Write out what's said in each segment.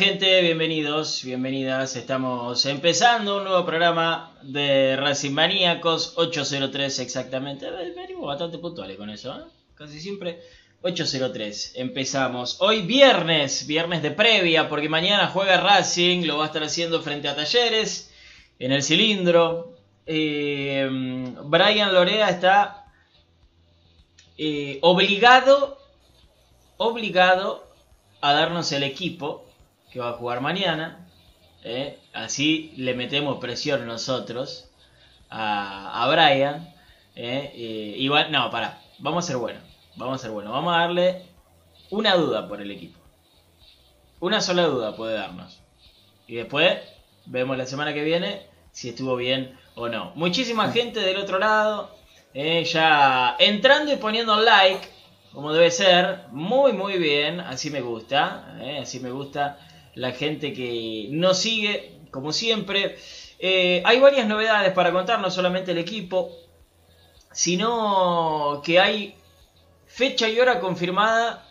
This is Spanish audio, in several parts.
gente? Bienvenidos, bienvenidas. Estamos empezando un nuevo programa de Racing Maníacos, 803 exactamente. Venimos bastante puntuales con eso, ¿eh? casi siempre 803. Empezamos. Hoy viernes, viernes de previa, porque mañana juega Racing, lo va a estar haciendo frente a Talleres, en el cilindro. Eh, Brian Lorea está eh, obligado, obligado a darnos el equipo que va a jugar mañana. ¿eh? Así le metemos presión nosotros a, a Brian. ¿eh? igual, no, para, vamos a ser buenos. Vamos a ser buenos. Vamos a darle una duda por el equipo. Una sola duda puede darnos. Y después vemos la semana que viene si estuvo bien o no. Muchísima gente del otro lado. ¿eh? ya entrando y poniendo like como debe ser, muy muy bien, así me gusta, ¿eh? así me gusta la gente que nos sigue, como siempre. Eh, hay varias novedades para contar, no solamente el equipo, sino que hay fecha y hora confirmada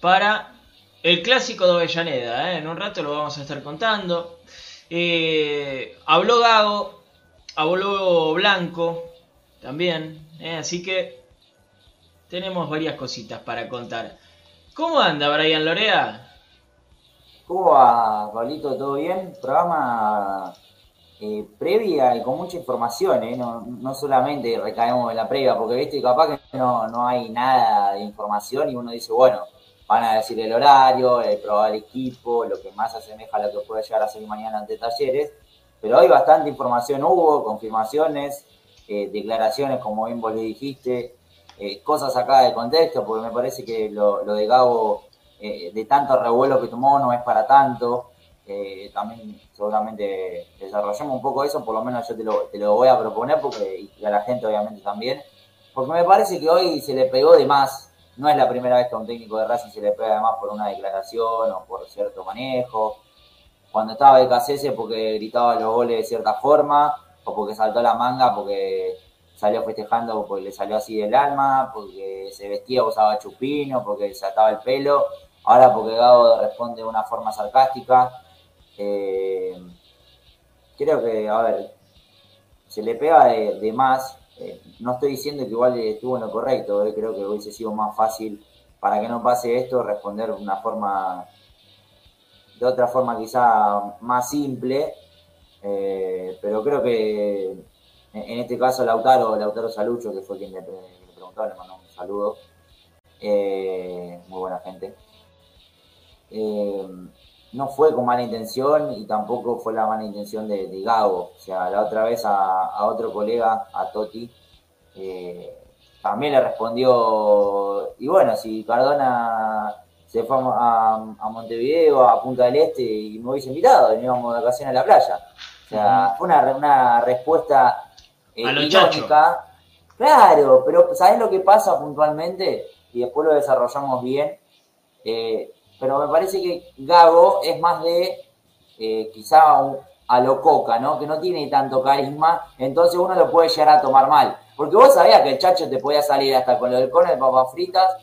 para el clásico de Avellaneda. ¿eh? En un rato lo vamos a estar contando. habló Gago, habló Blanco también, así que tenemos varias cositas para contar. ¿Cómo anda Brian Lorea? ¿Cómo va, Pablito? ¿Todo bien? Programa eh, previa y con mucha información, ¿eh? no, solamente recaemos en la previa, porque viste, capaz que no, no hay nada de información y uno dice, bueno, van a decir el horario, el equipo, lo que más asemeja a lo que puede llegar a ser mañana ante talleres, pero hay bastante información hubo, confirmaciones, eh, declaraciones, como bien vos le dijiste, cosas acá de contexto, porque me parece que lo, de Gabo, eh, de tanto revuelo que tomó, no es para tanto. Eh, también seguramente desarrollamos un poco eso, por lo menos yo te lo, te lo voy a proponer, porque y a la gente obviamente también, porque me parece que hoy se le pegó de más. No es la primera vez que a un técnico de Racing se le pega de más por una declaración o por cierto manejo. Cuando estaba de KCS porque gritaba los goles de cierta forma, o porque saltó la manga porque salió festejando porque le salió así del alma, porque se vestía, usaba chupino, porque se ataba el pelo. Ahora porque Gabo responde de una forma sarcástica. Eh, creo que, a ver, se le pega de, más. Eh, no estoy diciendo que igual estuvo en lo correcto, eh, creo que hubiese sido más fácil para que no pase esto responder de una forma, de otra forma quizá más simple, pero creo que en este caso Lautaro, Lautaro Salucho, que fue quien le, preguntó, le mandó un saludo. Eh, muy buena gente. Eh, no fue con mala intención y tampoco fue la mala intención de, de Gago. O sea, la otra vez a, otro colega, a Toti, eh, también le respondió, y bueno, si Cardona se fue a, a, Montevideo, a Punta del Este y me hubiese invitado, y íbamos de vacaciones a la playa. O sea, fue una, una respuesta eh, Claro, pero ¿sabes lo que pasa puntualmente? Y después lo desarrollamos bien. Eh, pero me parece que Gago es más de eh, quizá a lo coca, ¿no? Que no tiene tanto carisma, entonces uno lo puede llegar a tomar mal. Porque vos sabías que el chacho te podía salir hasta con lo del cono de papas fritas,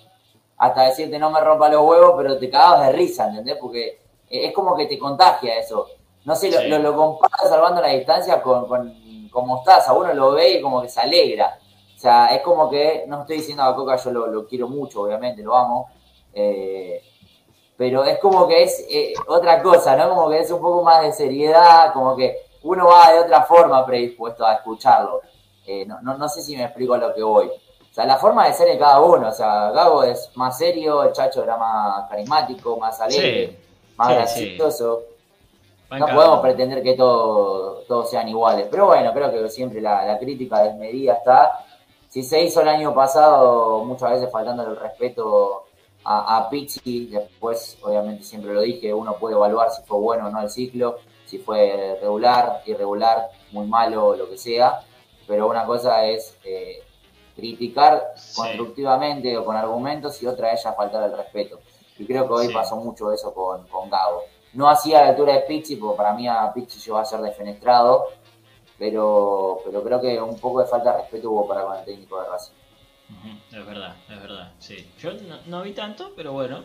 hasta decirte no me rompa los huevos, pero te cagabas de risa, ¿entendés? Porque es como que te contagia eso. No sé, lo, lo, comparas salvando la distancia con como estás, a uno lo ve y como que se alegra. O sea, es como que, no estoy diciendo a Coca, yo lo, quiero mucho, obviamente, lo amo. Eh, pero es como que es eh, otra cosa, ¿no? Como que es un poco más de seriedad, como que uno va de otra forma predispuesto a escucharlo. Eh, no, no, sé si me explico a lo que voy. O sea, la forma de ser de cada uno. O sea, Gabo es más serio, el Chacho era más carismático, más alegre, más gracioso. No podemos pretender que todos sean iguales. Pero bueno, creo que siempre la, crítica desmedida está. Si se hizo el año pasado, muchas veces faltando el respeto a, a Pizzi, después, obviamente, siempre lo dije, uno puede evaluar si fue bueno o no el ciclo, si fue regular, irregular, muy malo, lo que sea. Pero una cosa es eh, criticar constructivamente o con argumentos y otra es ya faltar el respeto. Y creo que hoy pasó mucho eso con, con Gabo. No hacía a la altura de Pizzi, porque para mí a Pizzi llegó a ser defenestrado, pero, pero creo que un poco de falta de respeto hubo para con el técnico de Racing. Es verdad, es verdad, sí. Yo no, vi tanto, pero bueno,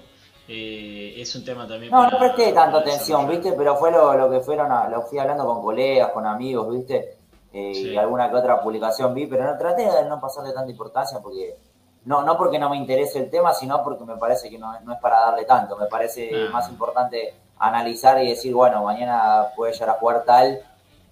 eh, es un tema también. No, no presté tanta atención, ¿viste? Pero fue lo, lo que fueron, a, lo fui hablando con colegas, con amigos, ¿viste? Eh, Y alguna que otra publicación vi, pero no traté de no pasarle tanta importancia porque. No, no porque no me interese el tema, sino porque me parece que no, no es para darle tanto. Me parece Ah. más importante analizar y decir, bueno, mañana puede llegar a jugar tal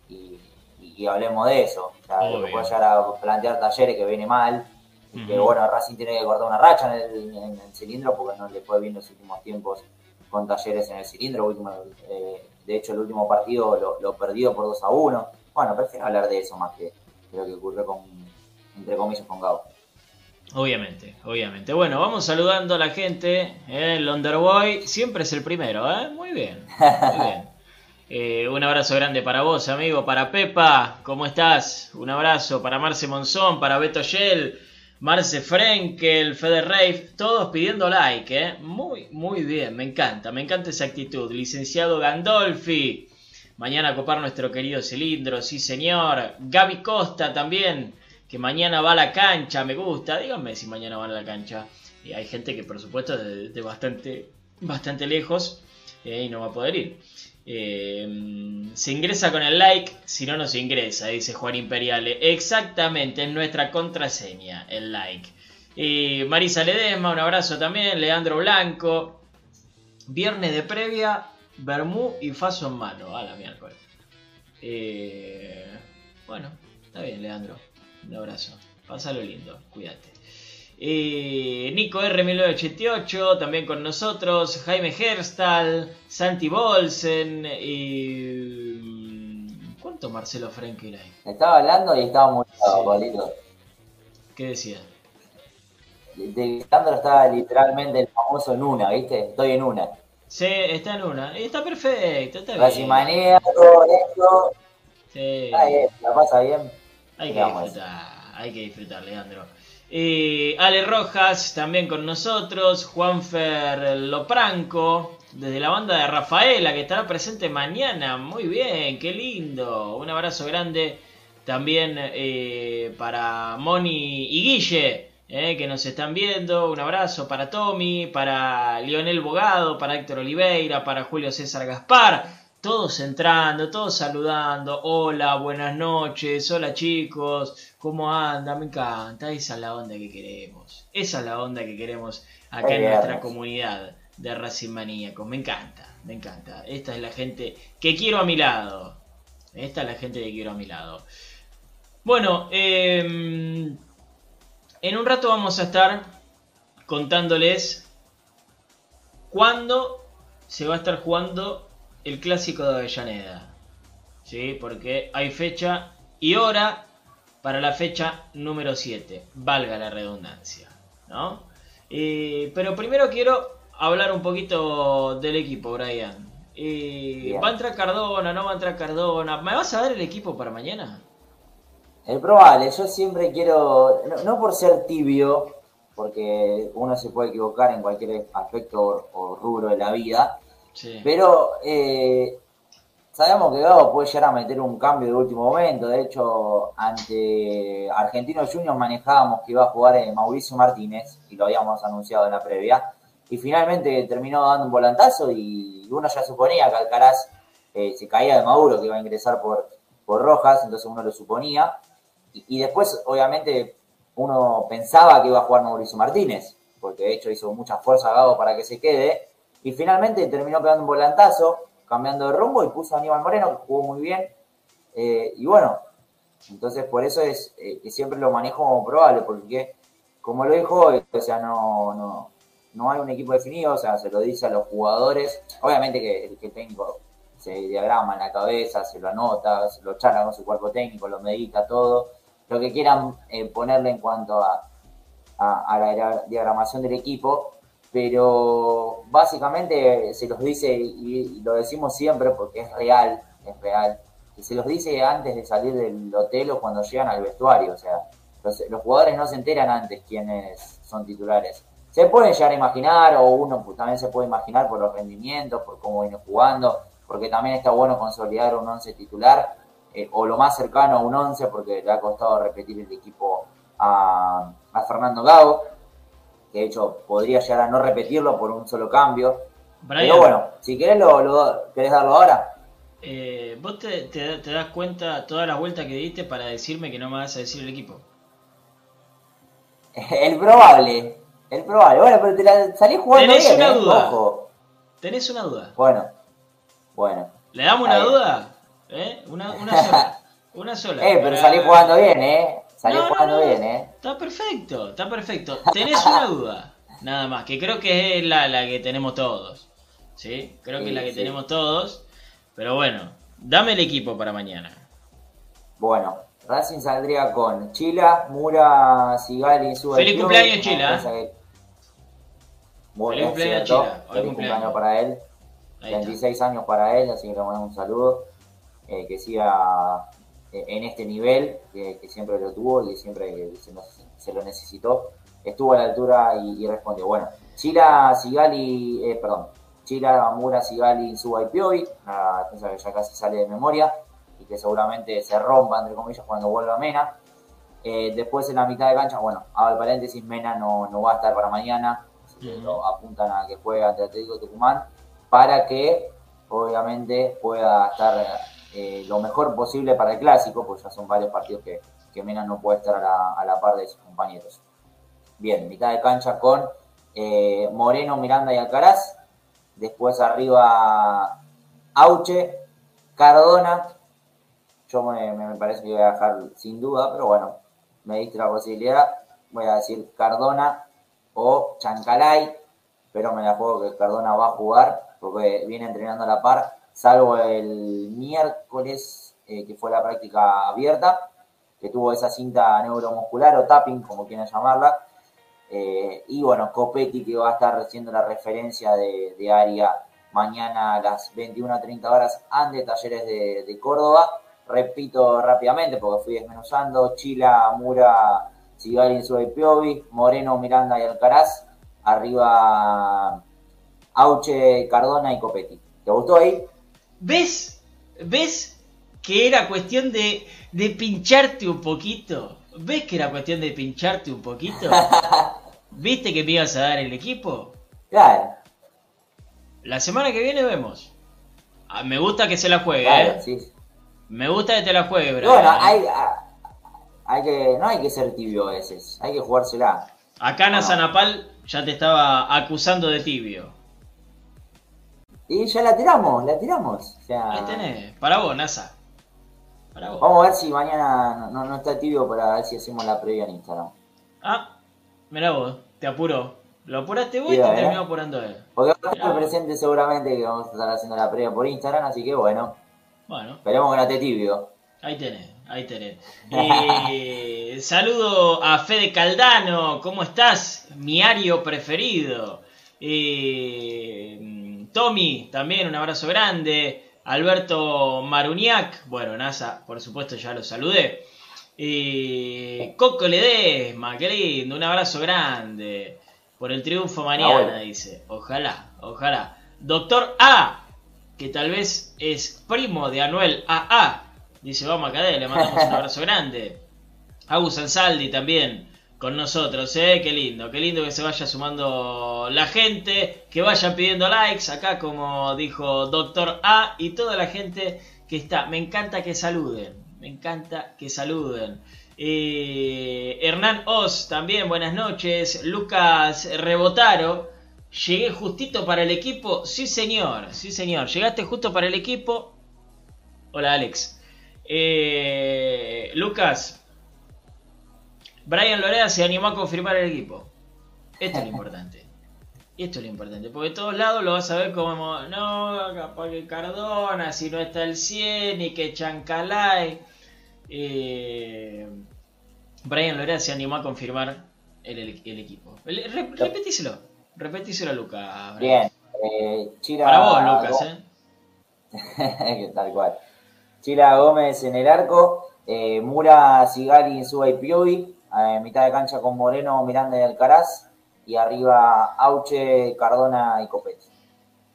y, y hablemos de eso. O sea, puede llegar a plantear talleres que viene mal. Y que bueno, Racing tiene que cortar una racha en el, en el cilindro porque no le fue bien los últimos tiempos con talleres en el cilindro. Último, eh, de hecho, el último partido lo, lo perdió por 2 a 1. Bueno, prefiero hablar de eso más que de lo que ocurrió con, entre comillas, con Gabo. Obviamente, obviamente. Bueno, vamos saludando a la gente. ¿eh? El Underboy siempre es el primero, ¿eh? Muy bien, muy bien. Eh, un abrazo grande para vos, amigo. Para Pepa, ¿cómo estás? Un abrazo para Marce Monzón, para Beto Shell, Marce Frenkel, Fede Reif, todos pidiendo like, ¿eh? Muy, muy bien, me encanta, me encanta esa actitud. Licenciado Gandolfi, mañana a copar nuestro querido cilindro, sí señor. Gaby Costa también, que mañana va a la cancha, me gusta. Díganme si mañana van a la cancha. Y hay gente que por supuesto de, de bastante, bastante lejos eh, y no va a poder ir. Eh, se ingresa con el like, si no, no se ingresa, dice Juan Imperiale. Exactamente, es nuestra contraseña, el like. Eh, Marisa Ledesma, un abrazo también. Leandro Blanco. Viernes de previa, Bermú y Faso en mano. A la miércoles. Eh, bueno, está bien, Leandro. Un abrazo. Pásalo lindo, cuídate. Eh, Nico R1988 también con nosotros, Jaime Herstal, Santi Bolsen y... ¿Cuánto Marcelo Frenkel hay? Estaba hablando y estaba muy Sí. ¿Qué decía? De Sandro estaba literalmente el famoso en una, ¿viste? Estoy en una. Sí, está en una. Y está perfecto, está bien. manía, todo esto. Sí. Está bien, la pasa bien. Hay que Digamos. disfrutar, hay que disfrutar, Leandro. Eh, Ale Rojas también con nosotros, Juanfer Lopranco, desde la banda de Rafaela, que estará presente mañana. Muy bien, qué lindo. Un abrazo grande también eh, para Moni y Guille, eh, que nos están viendo. Un abrazo para Tommy, para Lionel Bogado, para Héctor Oliveira, para Julio César Gaspar. Todos entrando, todos saludando. Hola, buenas noches. Hola chicos. ¿Cómo andan? Me encanta. Esa es la onda que queremos. Esa es la onda que queremos acá en nuestra comunidad de Racing Maníacos. Me encanta, me encanta. Esta es la gente que quiero a mi lado. Esta es la gente que quiero a mi lado. Bueno, eh, en un rato vamos a estar contándoles cuándo se va a estar jugando el clásico de Avellaneda. ¿Sí? Porque hay fecha y hora para la fecha número 7. Valga la redundancia. ¿no? Eh, pero primero quiero hablar un poquito del equipo, Brian. Eh. ¿Va a entrar Cardona? ¿No va a entrar Cardona? ¿Me vas a dar el equipo para mañana? Es probable, yo siempre quiero, no, no por ser tibio, porque uno se puede equivocar en cualquier aspecto o, o rubro de la vida, Sí. pero eh, sabemos que Gabo puede llegar a meter un cambio de último momento. De hecho, ante Argentinos Juniors manejábamos que iba a jugar eh, Mauricio Martínez, y lo habíamos anunciado en la previa, y finalmente terminó dando un volantazo y uno ya suponía que Alcaraz eh, se caía de Maduro, que iba a ingresar por, por Rojas, entonces uno lo suponía. Y, después, obviamente, uno pensaba que iba a jugar Mauricio Martínez, porque de hecho hizo mucha fuerza Gago para que se quede. Y finalmente terminó pegando un volantazo, cambiando de rumbo y puso a Aníbal Moreno, que jugó muy bien. Eh, y bueno, entonces por eso es eh, que siempre lo manejo como probable, porque como lo dijo hoy, o sea, no, no, no hay un equipo definido, o sea, se lo dice a los jugadores. Obviamente que, que el técnico se diagrama en la cabeza, se lo anota, se lo charla con su cuerpo técnico, lo medita todo. Lo que quieran eh, ponerle en cuanto a, a, la dia- diagramación del equipo, pero básicamente se los dice, y, lo decimos siempre porque es real, es real, que se los dice antes de salir del hotel o cuando llegan al vestuario, o sea, los, los jugadores no se enteran antes quiénes son titulares. Se pueden llegar a imaginar, o uno pues, también se puede imaginar por los rendimientos, por cómo viene jugando, porque también está bueno consolidar un once titular, eh, o lo más cercano a un once, porque le ha costado repetir el equipo a, a Fernando Gago. Que de hecho podría llegar a no repetirlo por un solo cambio. Brian, Pero bueno, si querés, lo, lo- ¿querés darlo ahora? eh, vos te, te- te das cuenta todas las vueltas que diste para decirme que no me vas a decir el equipo. El probable, el probable. Bueno, pero te la salís jugando Tenés bien, una ¿eh? duda. Ojo. ¿Tenés una duda? Bueno, bueno. ¿Le damos una duda? ¿Eh? Una, una sola. Una sola. Eh, pero Para- salís jugando bien, ¿eh? Salís No, jugando no. bien, ¿eh? Está perfecto, está perfecto. Tenés una duda, nada más, que creo que es la, la que tenemos todos. ¿Sí? Creo que es la que Sí, tenemos todos. Pero bueno, dame el equipo para mañana. Bueno, Racing saldría con Chila, Mura, Sigali, Suba Feliz cumpleaños, Chila. Feliz cumpleaños. Chila. Hoy Feliz cumpleaños. cumpleaños para él. Ahí está. 26 años para él, así que le mandamos un saludo. Eh, que siga en este nivel, que, que siempre lo tuvo y siempre se, nos- se lo necesitó. Estuvo a la altura y, y respondió. Bueno, Chila, Sigali, eh, perdón, Chila, Mura, Sigali, Suba y Piovi, una defensa que ya casi sale de memoria y que seguramente se rompa, entre comillas, cuando vuelva Mena. Eh, después en la mitad de cancha, bueno, hago el paréntesis, Mena no, no va a estar para mañana, así que Ujú. lo apuntan a que juegue ante Atlético Tucumán, para que obviamente pueda estar eh, lo mejor posible para el clásico, porque ya son varios partidos que, que Mena no puede estar a la, par de sus compañeros. Bien, mitad de cancha con eh, Moreno, Miranda y Alcaraz. Después arriba Auche, Cardona. Yo me, me parece que voy a dejar sin duda, pero bueno, me diste la posibilidad. Voy a decir Cardona o Chancalay, pero me la juego que Cardona va a jugar porque viene entrenando a la par, salvo el miércoles eh, que fue la práctica abierta, que tuvo esa cinta neuromuscular o tapping, como quieran llamarla. Eh, y bueno, Copetti que va a estar haciendo la referencia de, área mañana a las 21.30 horas ante Talleres de, de Córdoba. Repito rápidamente porque fui desmenuzando. Chila, Mura, Sigali, Insúa y Piovi, Moreno, Miranda y Alcaraz. Arriba Auche, Cardona y Copetti. ¿Te gustó ahí? ¿Ves? ¿Ves que era cuestión de, de pincharte un poquito? ¿Ves que era cuestión de pincharte un poquito? ¿Viste que me ibas a dar el equipo? Claro, La semana que viene vemos. Ah, me gusta que se la juegue, claro, ¿eh? sí. Me gusta que te la juegue, Brian. bueno, hay, hay que, no hay que ser tibio a veces, hay que jugársela. Acá no. Nazanapal ya te estaba acusando de tibio. Y ya la tiramos, la tiramos. O sea, Ahí tenés. Para vos, Nasa. Para vos. Vamos a ver si mañana no, no, está tibio para ver si hacemos la previa en Instagram. Ah, mira vos, te apuró. Lo apuraste vos y te eh. terminó apurando él. Porque va a Mirá. estar presente seguramente que vamos a estar haciendo la previa por Instagram, así que bueno, Bueno, esperemos que no esté tibio. ahí tenés, ahí tenés. Eh, saludo a Fede Caldano, ¿cómo estás? Mi ario preferido. Eh, Tommy, también un abrazo grande. Alberto Maruniak, bueno, NASA, por supuesto ya lo saludé. Eh, Coco Ledesma, qué lindo, un abrazo grande. Por el triunfo mañana, bueno. dice. Ojalá, ojalá. Doctor A, que tal vez es primo de Anuel AA, dice vamos acá, le mandamos un abrazo grande. Agus Ansaldi también con nosotros, ¿eh? Qué lindo, qué lindo que se vaya sumando la gente, que vayan pidiendo likes, acá como dijo Doctor A y toda la gente que está. Me encanta que saluden, me encanta que saluden. Eh, Hernán Oz también, buenas noches. Lucas Rebotaro, llegué justito para el equipo. Sí, señor, sí, señor. Llegaste justo para el equipo. Hola, Alex. Eh, Lucas, Brian Lorea se animó a confirmar el equipo. Esto es lo importante. Esto es lo importante. Porque de todos lados lo vas a ver como, no, capaz que Cardona, si no está el 100, y que Chancalay. Eh, Brian Lorea se animó a confirmar el, el- el equipo. Re- repetíselo. Repetíselo a Lucas. Bien, eh, Chira. Para vos, Lucas, ¿eh? que tal cual. Chila Gómez en el arco, eh, Mura, Sigali, Insúa y Piovi, eh, mitad de cancha con Moreno, Miranda y Alcaraz, y arriba Auche, Cardona y Copetti.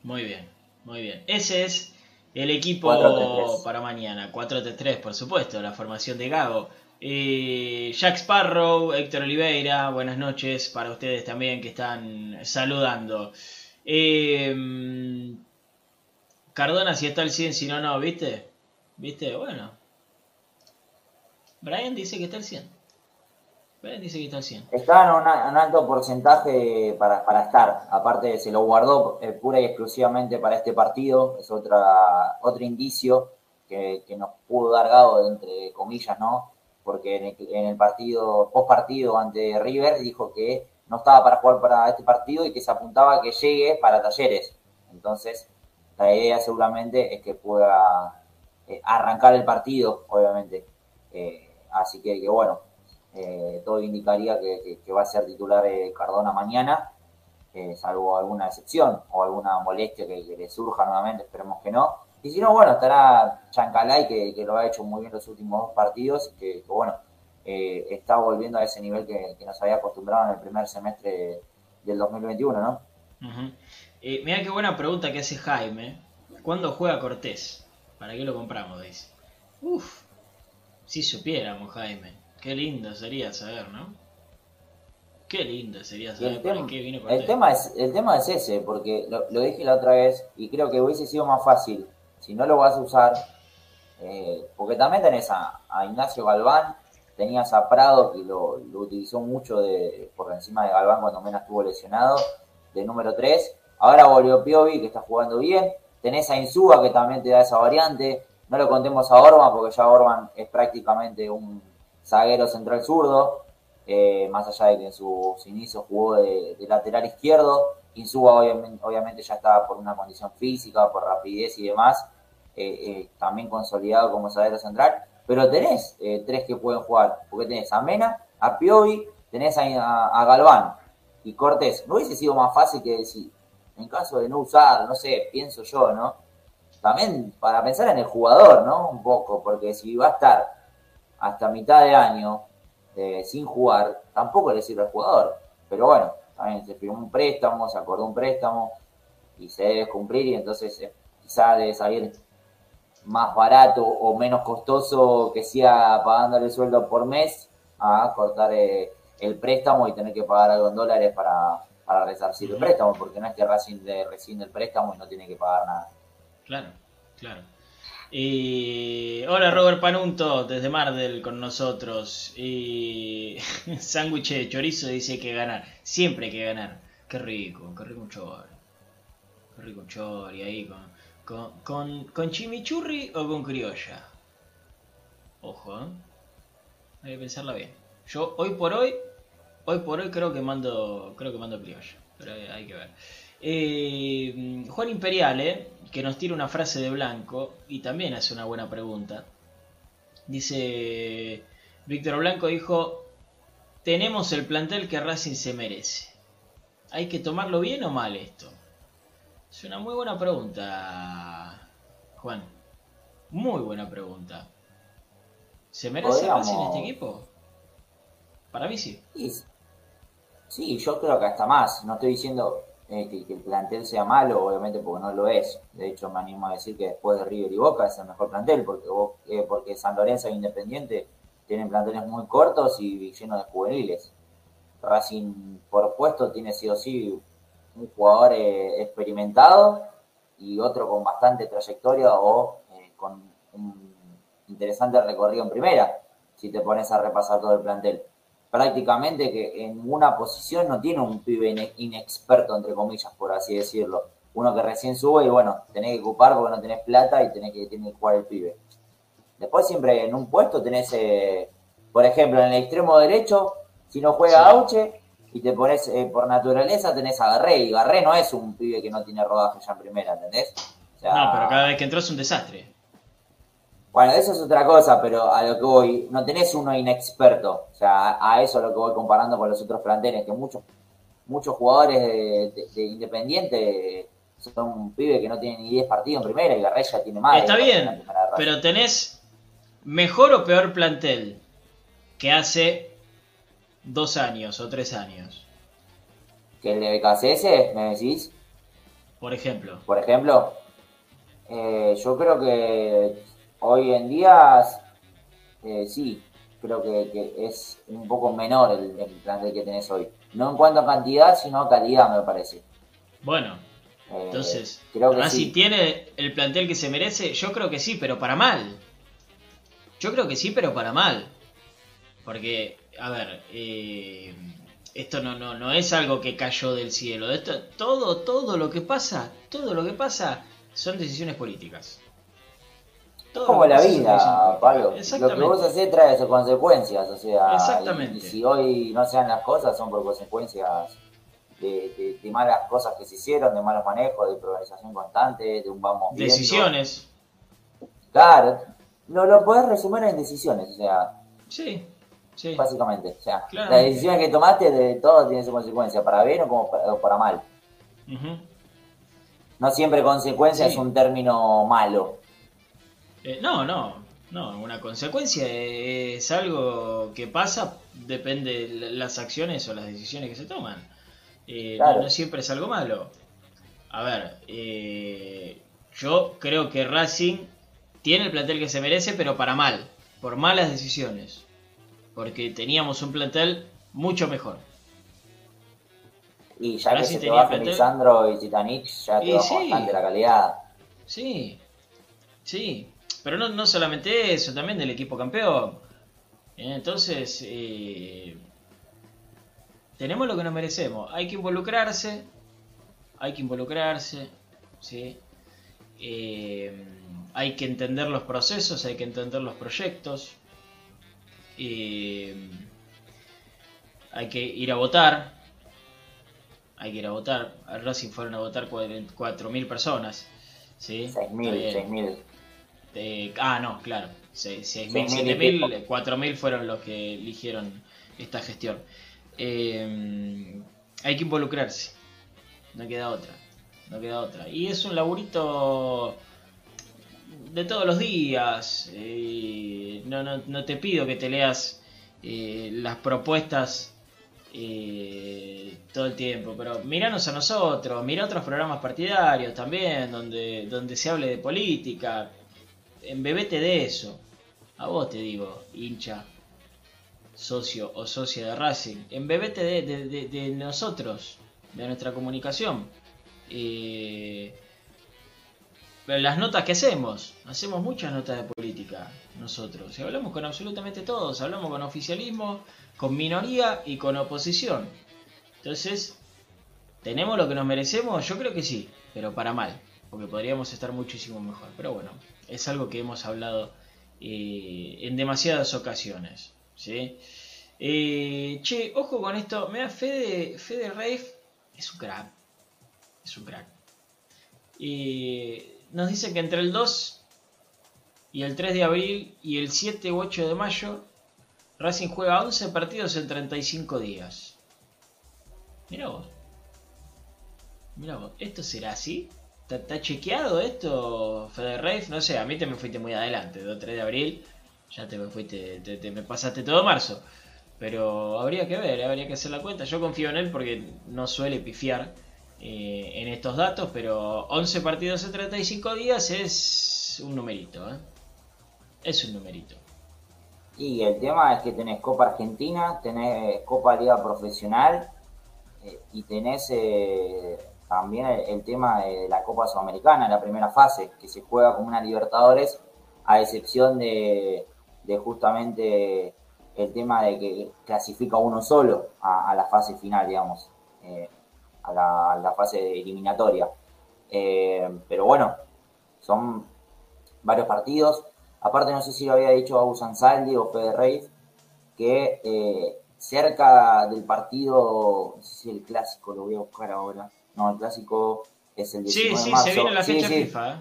Muy bien, muy bien. Ese es el equipo 4-3-3. para mañana. 4-3-3, por supuesto, la formación de Gago. Eh, Jack Sparrow, Héctor Oliveira, buenas noches para ustedes también que están saludando. Eh, Cardona si está al 100, si no, no, ¿viste? ¿Viste? Bueno. Brian dice que está al 100. Brian dice que está al 100. Está en un alto porcentaje para, para, estar. Aparte, se lo guardó eh, pura y exclusivamente para este partido. Es otra, otro indicio que, que nos pudo dar Gado, entre comillas, ¿no? Porque en el, en el partido, post partido ante River, dijo que no estaba para jugar para este partido y que se apuntaba a que llegue para talleres. Entonces, la idea seguramente es que pueda eh, arrancar el partido, obviamente. Eh, así que, que bueno, eh, todo indicaría que, va a ser titular Cardona mañana, salvo alguna excepción o alguna molestia que, le surja nuevamente, esperemos que no. Y si no, bueno, estará Chancalay, que, lo ha hecho muy bien los últimos dos partidos, que, bueno, está volviendo a ese nivel que, nos había acostumbrado en el primer semestre del 2021, ¿no? Eh, mira qué buena pregunta que hace Jaime. ¿Cuándo juega Cortés? ¿Para qué lo compramos? Dice. Uf, si supiéramos, Jaime. Qué lindo sería saber, ¿no? Qué lindo sería saber para qué vino. El tema es, el tema es ese, porque lo, dije la otra vez y creo que hubiese sido más fácil si no lo vas a usar. Eh, porque también tenés a, Ignacio Galván, tenías a Prado que lo, utilizó mucho de, por encima de Galván cuando Mena estuvo lesionado, de número 3 Ahora volvió Piovi, que está jugando bien. Tenés a Insúa, que también te da esa variante. No lo contemos a Orban, porque ya Orban es prácticamente un zaguero central zurdo. Eh, más allá de que en sus inicios jugó de, lateral izquierdo. Insúa obviamente, ya estaba por una condición física, por rapidez y demás. Eh, eh, también consolidado como zaguero central. Pero tenés tres que pueden jugar. Porque tenés a Mena, a Piovi, tenés a, a Galván y Cortés. ¿No hubiese sido más fácil que decir, en caso de no usar, no sé, pienso yo, ¿no? También para pensar en el jugador, ¿no? Un poco, porque si va a estar hasta mitad de año sin jugar, tampoco le sirve al jugador. Pero bueno, también se firmó un préstamo, se acordó un préstamo y se debe cumplir y entonces eh, quizá debe salir más barato o menos costoso que sea pagándole sueldo por mes a cortar eh, el préstamo y tener que pagar algo en dólares para, para resarcir el préstamo, porque no es que Racing le rescinde el préstamo y no tiene que pagar nada. Claro, claro. Y hola Robert Panunto desde Mardel con nosotros. Y sándwich de chorizo dice que ganar. Siempre hay que ganar. Qué rico, qué rico un chori. Qué rico un chori ahí con, con, con, con chimichurri o con criolla. Ojo, ¿eh? Hay que pensarla bien. Yo hoy por hoy Hoy por hoy creo que mando creo que mando criollo, pero hay que ver. Eh, Juan Imperiale, eh, que nos tira una frase de Blanco y también hace una buena pregunta. Dice, Víctor Blanco dijo, tenemos el plantel que Racing se merece. ¿Hay que tomarlo bien o mal esto? Es una muy buena pregunta, Juan. Muy buena pregunta. ¿Se merece Racing este equipo? Para mí sí. Sí, yo creo que hasta más. No estoy diciendo eh, que, el plantel sea malo, obviamente, porque no lo es. De hecho, me animo a decir que después de River y Boca es el mejor plantel, porque, eh, porque San Lorenzo e Independiente tienen planteles muy cortos y llenos de juveniles. Racing, por puesto, tiene sí o sí un jugador eh, experimentado y otro con bastante trayectoria o con un interesante recorrido en primera, si te pones a repasar todo el plantel prácticamente que en una posición no tiene un pibe inexperto, entre comillas, por así decirlo. Uno que recién sube y bueno, tenés que ocupar porque no tenés plata y tenés que, que jugar el pibe. Después siempre en un puesto tenés, eh, por ejemplo, en el extremo derecho, si no juega Auche y te pones eh, por naturaleza, tenés a Garré. Y Garré no es un pibe que no tiene rodaje ya en primera, ¿entendés? no, pero cada vez que entró es un desastre. Bueno, eso es otra cosa, pero a lo que voy, no tenés uno inexperto. O sea, a, eso es lo que voy comparando con los otros planteles, que muchos muchos jugadores de, Independiente son un pibe que no tienen ni 10 partidos en primera y Garrey ya tiene más. Está bien, pero tenés mejor o peor plantel que hace dos años o tres años. ¿Que el de BKCS, me decís? Por ejemplo. Por ejemplo, eh, yo creo que Hoy en día, eh, sí, creo que, que es un poco menor el, el plantel que tenés hoy. No en cuanto a cantidad, sino a calidad, me parece. Bueno, Eh, entonces, creo que Racing sí. tiene el plantel que se merece. Yo creo que sí, pero para mal. Yo creo que sí, pero para mal. Porque, a ver, eh, esto no, no, no es algo que cayó del cielo. Esto, todo, todo lo que pasa, todo lo que pasa son decisiones políticas. Todo como la vida. Pablo. Lo que vos haces trae sus consecuencias, o sea, Exactamente. y, y si hoy no se dan las cosas son por consecuencias de, de- de malas cosas que se hicieron, de malos manejos, de progresión constante, de un vamos. Decisiones. Claro, lo, lo podés resumir en decisiones, o sea, Sí, sí. básicamente. O sea, las decisiones que tomaste de todo tienen su consecuencia, para bien o como para, o para mal. Ujú. No siempre consecuencia Sí. es un término malo. Eh, no, no, no, una consecuencia es algo que pasa, depende de las acciones o las decisiones que se toman. Eh, no- Claro. no, siempre es algo malo. A ver, eh, yo creo que Racing tiene el plantel que se merece, pero para mal, por malas decisiones. Porque teníamos un plantel mucho mejor. Y ya que Racing se te. Lisandro y Zitanich, ya te Y baja sí. bastante la calidad. Sí, sí. Pero no, no solamente eso, también del equipo campeón. Entonces, eh, tenemos lo que nos merecemos. Hay que involucrarse. Hay que involucrarse. ¿sí? Eh, hay que entender los procesos, hay que entender los proyectos. eh, hay que ir a votar. Hay que ir a votar. Al Racing fueron a votar 4.000 personas. ¿sí? 6.000, Está bien. 6.000. Eh, ah, no, claro. 6.000, Seis mil y 7.000, 4.000 fueron los que eligieron esta gestión. Eh, hay que involucrarse. No queda otra. No queda otra. Y es un laburito de todos los días. eh, no, no, no te pido que te leas eh, las propuestas todo el tiempo, pero miranos a nosotros, mira otros programas partidarios también, donde, donde se hable de política, embebete de eso. A vos te digo, hincha, socio o socia de Racing, embebete de, de, nosotros, de nuestra comunicación. Eh, las notas que hacemos, hacemos muchas notas de política nosotros. Y hablamos con absolutamente todos, hablamos con oficialismo, con minoría y con oposición. Entonces, ¿tenemos lo que nos merecemos? Yo creo que sí, pero para mal, porque podríamos estar muchísimo mejor. Pero bueno, es algo que hemos hablado eh, en demasiadas ocasiones. ¿sí? Eh, che, ojo con esto, mira, Fede, Fede Reif es un crack. Es un crack. Y nos dice que entre el 2 y el 3 de abril y el 7 u 8 de mayo, Racing juega 11 partidos en 35 días. Mira vos. Mira vos, ¿esto será así? ¿Está, chequeado esto, Fede? No sé, a mí te me fuiste muy adelante, 2 3 de abril, ya te me fuiste, te, te me pasaste todo marzo. Pero habría que ver, habría que hacer la cuenta. Yo confío en él porque no suele pifiar eh, en estos datos, pero 11 partidos en 35 días es un numerito, ¿eh? Es un numerito. Y el tema es que tenés Copa Argentina, tenés Copa Liga Profesional eh, y tenés eh, también el, tema de la Copa Sudamericana, la primera fase, que se juega como una Libertadores, a excepción de, justamente el tema de que clasifica uno solo a, la fase final, digamos, eh, a, la, fase eliminatoria. Eh, pero bueno, son varios partidos. Aparte, no sé si lo había dicho Abu Sansaldi o Fede Reis, que eh, cerca del partido, no sé si el clásico lo voy a buscar ahora. No, el clásico es el 19 Sí, de sí, marzo. se viene la Sí, fecha sí. FIFA, ¿eh?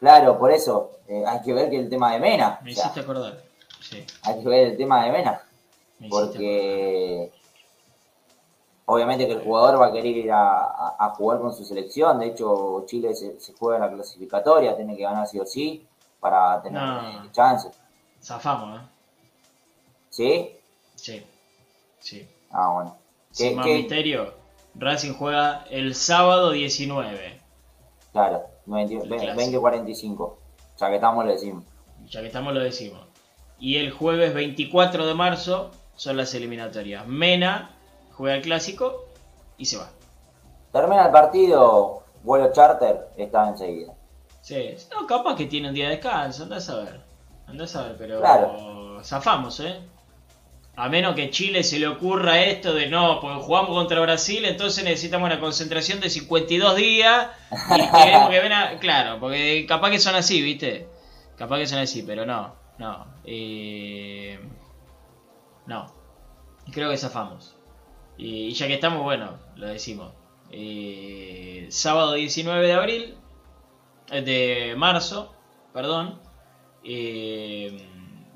Claro, por eso eh, hay que ver que el tema de Mena. Me o sea, hiciste acordar. Sí, hay que ver el tema de Mena. me Porque obviamente que el jugador va a querer ir a, a- a jugar con su selección. De hecho, Chile se, se juega en la clasificatoria, tiene que ganar sí o sí para tener No. eh, chances. Zafamos, ¿eh? ¿Sí? Sí, sí. Ah, bueno. Sin ¿Qué- más qué- misterio, Racing juega el sábado 19. Claro, 20 El clásico. 20-45. Ya que estamos, le decimos. Ya que estamos lo decimos. Y el jueves 24 de marzo son las eliminatorias. Mena juega el clásico y se va. Termina el partido, vuelo charter, está enseguida. Sí, no, capaz que tiene un día de descanso, andás a ver. Andás a ver, pero Claro. zafamos, ¿eh? A menos que Chile se le ocurra esto de no, porque jugamos contra Brasil, entonces necesitamos una concentración de 52 días y queremos que venga. Claro, porque capaz que son así, ¿viste? Capaz que son así, pero no, no. Eh, no. Creo que zafamos. Y, y ya que estamos, bueno, lo decimos. Eh, sábado 19 de abril, eh, de marzo, perdón, eh,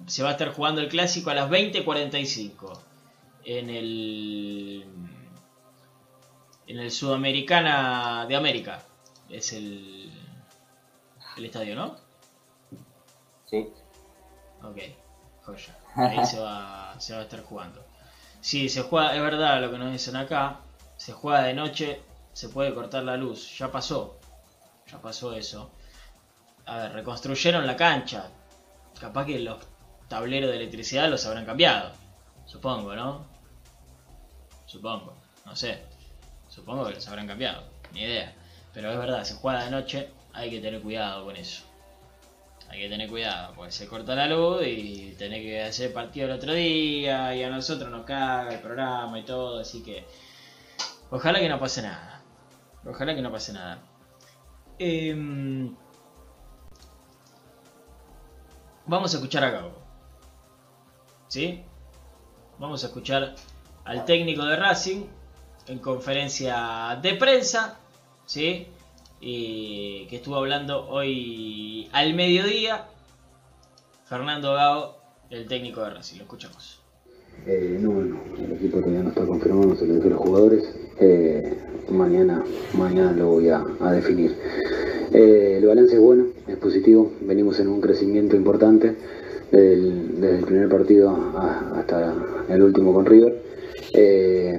se va a estar jugando el clásico a las 20:45 en el en el Sudamericana de América. Es el el estadio, ¿no? Sí. Ok, joya. Ahí se va, se va a estar jugando. Sí, se juega, es verdad lo que nos dicen acá. Se juega de noche, se puede cortar la luz. Ya pasó. Ya pasó eso. A ver, reconstruyeron la cancha. Capaz que los tableros de electricidad los habrán cambiado. Supongo, ¿no? Supongo. No sé. Supongo que los habrán cambiado. Ni idea. Pero es verdad, se juega de noche. Hay que tener cuidado con eso. Hay que tener cuidado, porque se corta la luz y tenés que hacer partido el otro día y a nosotros nos caga el programa y todo, así que ojalá que no pase nada. Ojalá que no pase nada. Em, vamos a escuchar a Gabo. ¿Sí? Vamos a escuchar al técnico de Racing en conferencia de prensa. ¿Sí? y que estuvo hablando hoy al mediodía Fernando Gago, el técnico de Racing. Lo escuchamos. Eh, no, bueno, el equipo todavía no está confirmado, se lo dije a los jugadores. Eh, mañana, mañana lo voy a, a definir. Eh, el balance es bueno, es positivo. Venimos en un crecimiento importante desde el, primer partido hasta el último con River. Eh,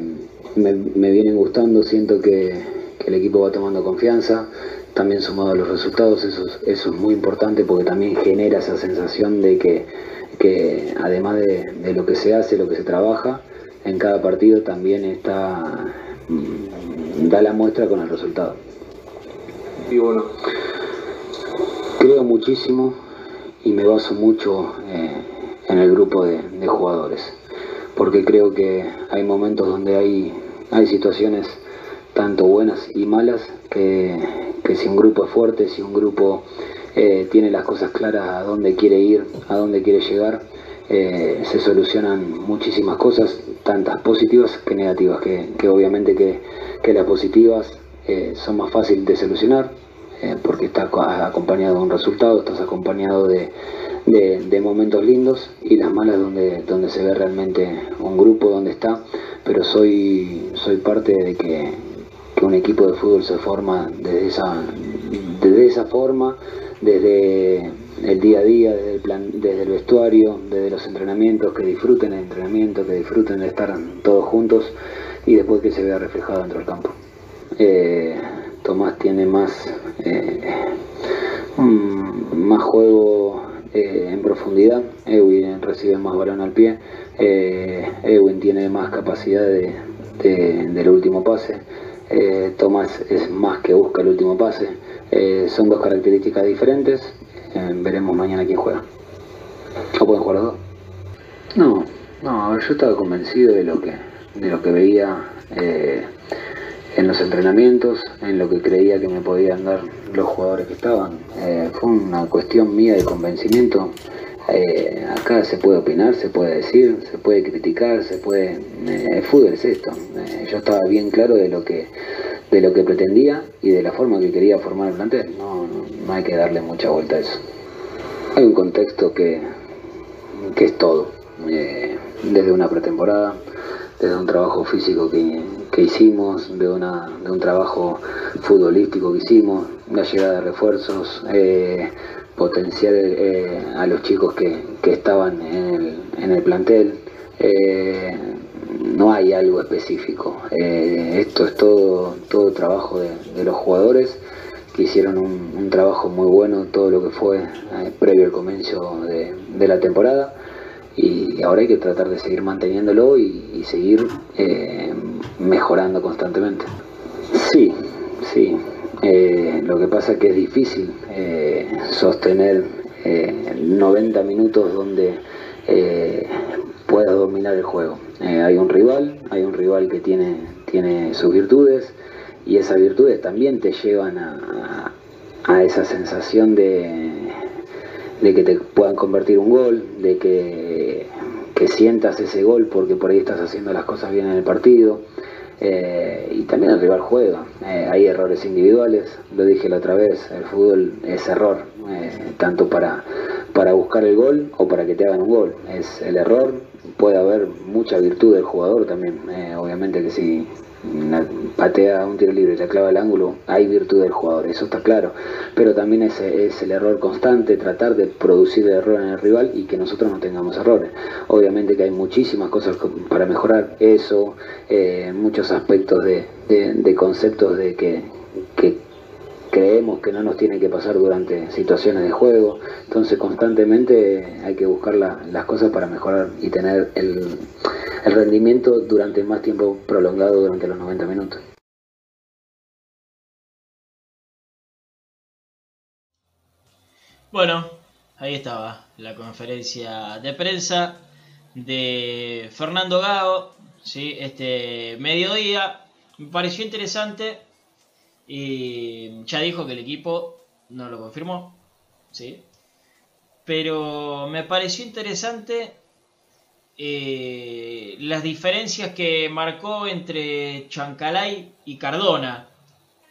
me, vienen gustando, siento que, el equipo va tomando confianza, también sumado a los resultados, eso, es- eso es muy importante porque también genera esa sensación de que, que además de, de lo que se hace, lo que se trabaja, en cada partido también está mm, da la muestra con el resultado. Y bueno, Creo muchísimo y me baso mucho eh, en el grupo de, jugadores, porque creo que hay momentos donde hay, hay situaciones tanto buenas y malas que, que si un grupo es fuerte, si un grupo eh, tiene las cosas claras a dónde quiere ir, a dónde quiere llegar, eh, se solucionan muchísimas cosas, tantas positivas que negativas, que, que obviamente que, que las positivas son más fáciles de solucionar, eh, porque está co- acompañado de un resultado, estás acompañado de, de- de momentos lindos y las malas donde, donde se ve realmente un grupo donde está, pero soy, soy parte de que, que un equipo de fútbol se forma desde esa, desde esa forma, desde el día a día, desde el, plan, desde el vestuario, desde los entrenamientos, que disfruten el entrenamiento, que disfruten de estar todos juntos y después que se vea reflejado dentro del campo. Eh, Tomás tiene más, eh, mm, más juego eh, en profundidad, Ewin recibe más balón al pie, eh, Ewin tiene más capacidad de, de- del último pase, eh, Tomás es más que busca el último pase, Eh, son dos características diferentes, eh, veremos mañana quién juega. ¿O pueden jugar los dos? No, no, yo estaba convencido de lo que, de lo que veía eh, en los entrenamientos, en lo que creía que me podían dar los jugadores que estaban. Eh, fue una cuestión mía de convencimiento. Eh, acá se puede opinar, se puede decir, se puede criticar, se puede... eh, el fútbol es esto. Yo estaba bien claro de lo que de lo que pretendía y de la forma que quería formar el plantel. No, no, hay que darle mucha vuelta a eso. Hay un contexto que, que es todo. Desde una pretemporada, desde un trabajo físico que, que hicimos, de, una, de un trabajo futbolístico que hicimos, la llegada de refuerzos, eh, potenciar eh, a los chicos que, que estaban en el, en el plantel. Eh, no hay algo específico. Eh, esto es todo, todo trabajo de, los jugadores que hicieron un, trabajo muy bueno todo lo que fue previo al comienzo de, de la temporada. Y ahora hay que tratar de seguir manteniéndolo y, seguir eh, mejorando constantemente. Sí, sí. Eh, lo que pasa es que es difícil eh, sostener 90 minutos donde pueda dominar el juego. hay un rival, hay un rival que tiene, tiene sus virtudes y esas virtudes también te llevan a, a esa sensación de, de que te puedan convertir un gol, de que, sientas ese gol porque por ahí estás haciendo las cosas bien en el partido. Eh, y también el rival juega. Eh, hay errores individuales, lo dije la otra vez, el fútbol es error, eh, tanto para, para buscar el gol o para que te hagan un gol. Es el error, puede haber mucha virtud del jugador también. obviamente que si patea un tiro libre y le clava el ángulo, hay virtud del jugador, eso está claro. Pero también es, es el error constante, tratar de producir el error en el rival y que nosotros no tengamos errores. Obviamente que hay muchísimas cosas para mejorar eso, eh, muchos aspectos de, conceptos de que creemos que no nos tiene que pasar durante situaciones de juego. Entonces constantemente hay que buscar las cosas para mejorar y tener el, el rendimiento durante más tiempo prolongado durante los 90 minutos. Bueno, ahí estaba la conferencia de prensa de Fernando Gago, ¿sí? este mediodía. Me pareció interesante y ya dijo que el equipo no lo confirmó, ¿sí? pero me pareció interesante eh, las diferencias que marcó entre Chancalay y Cardona.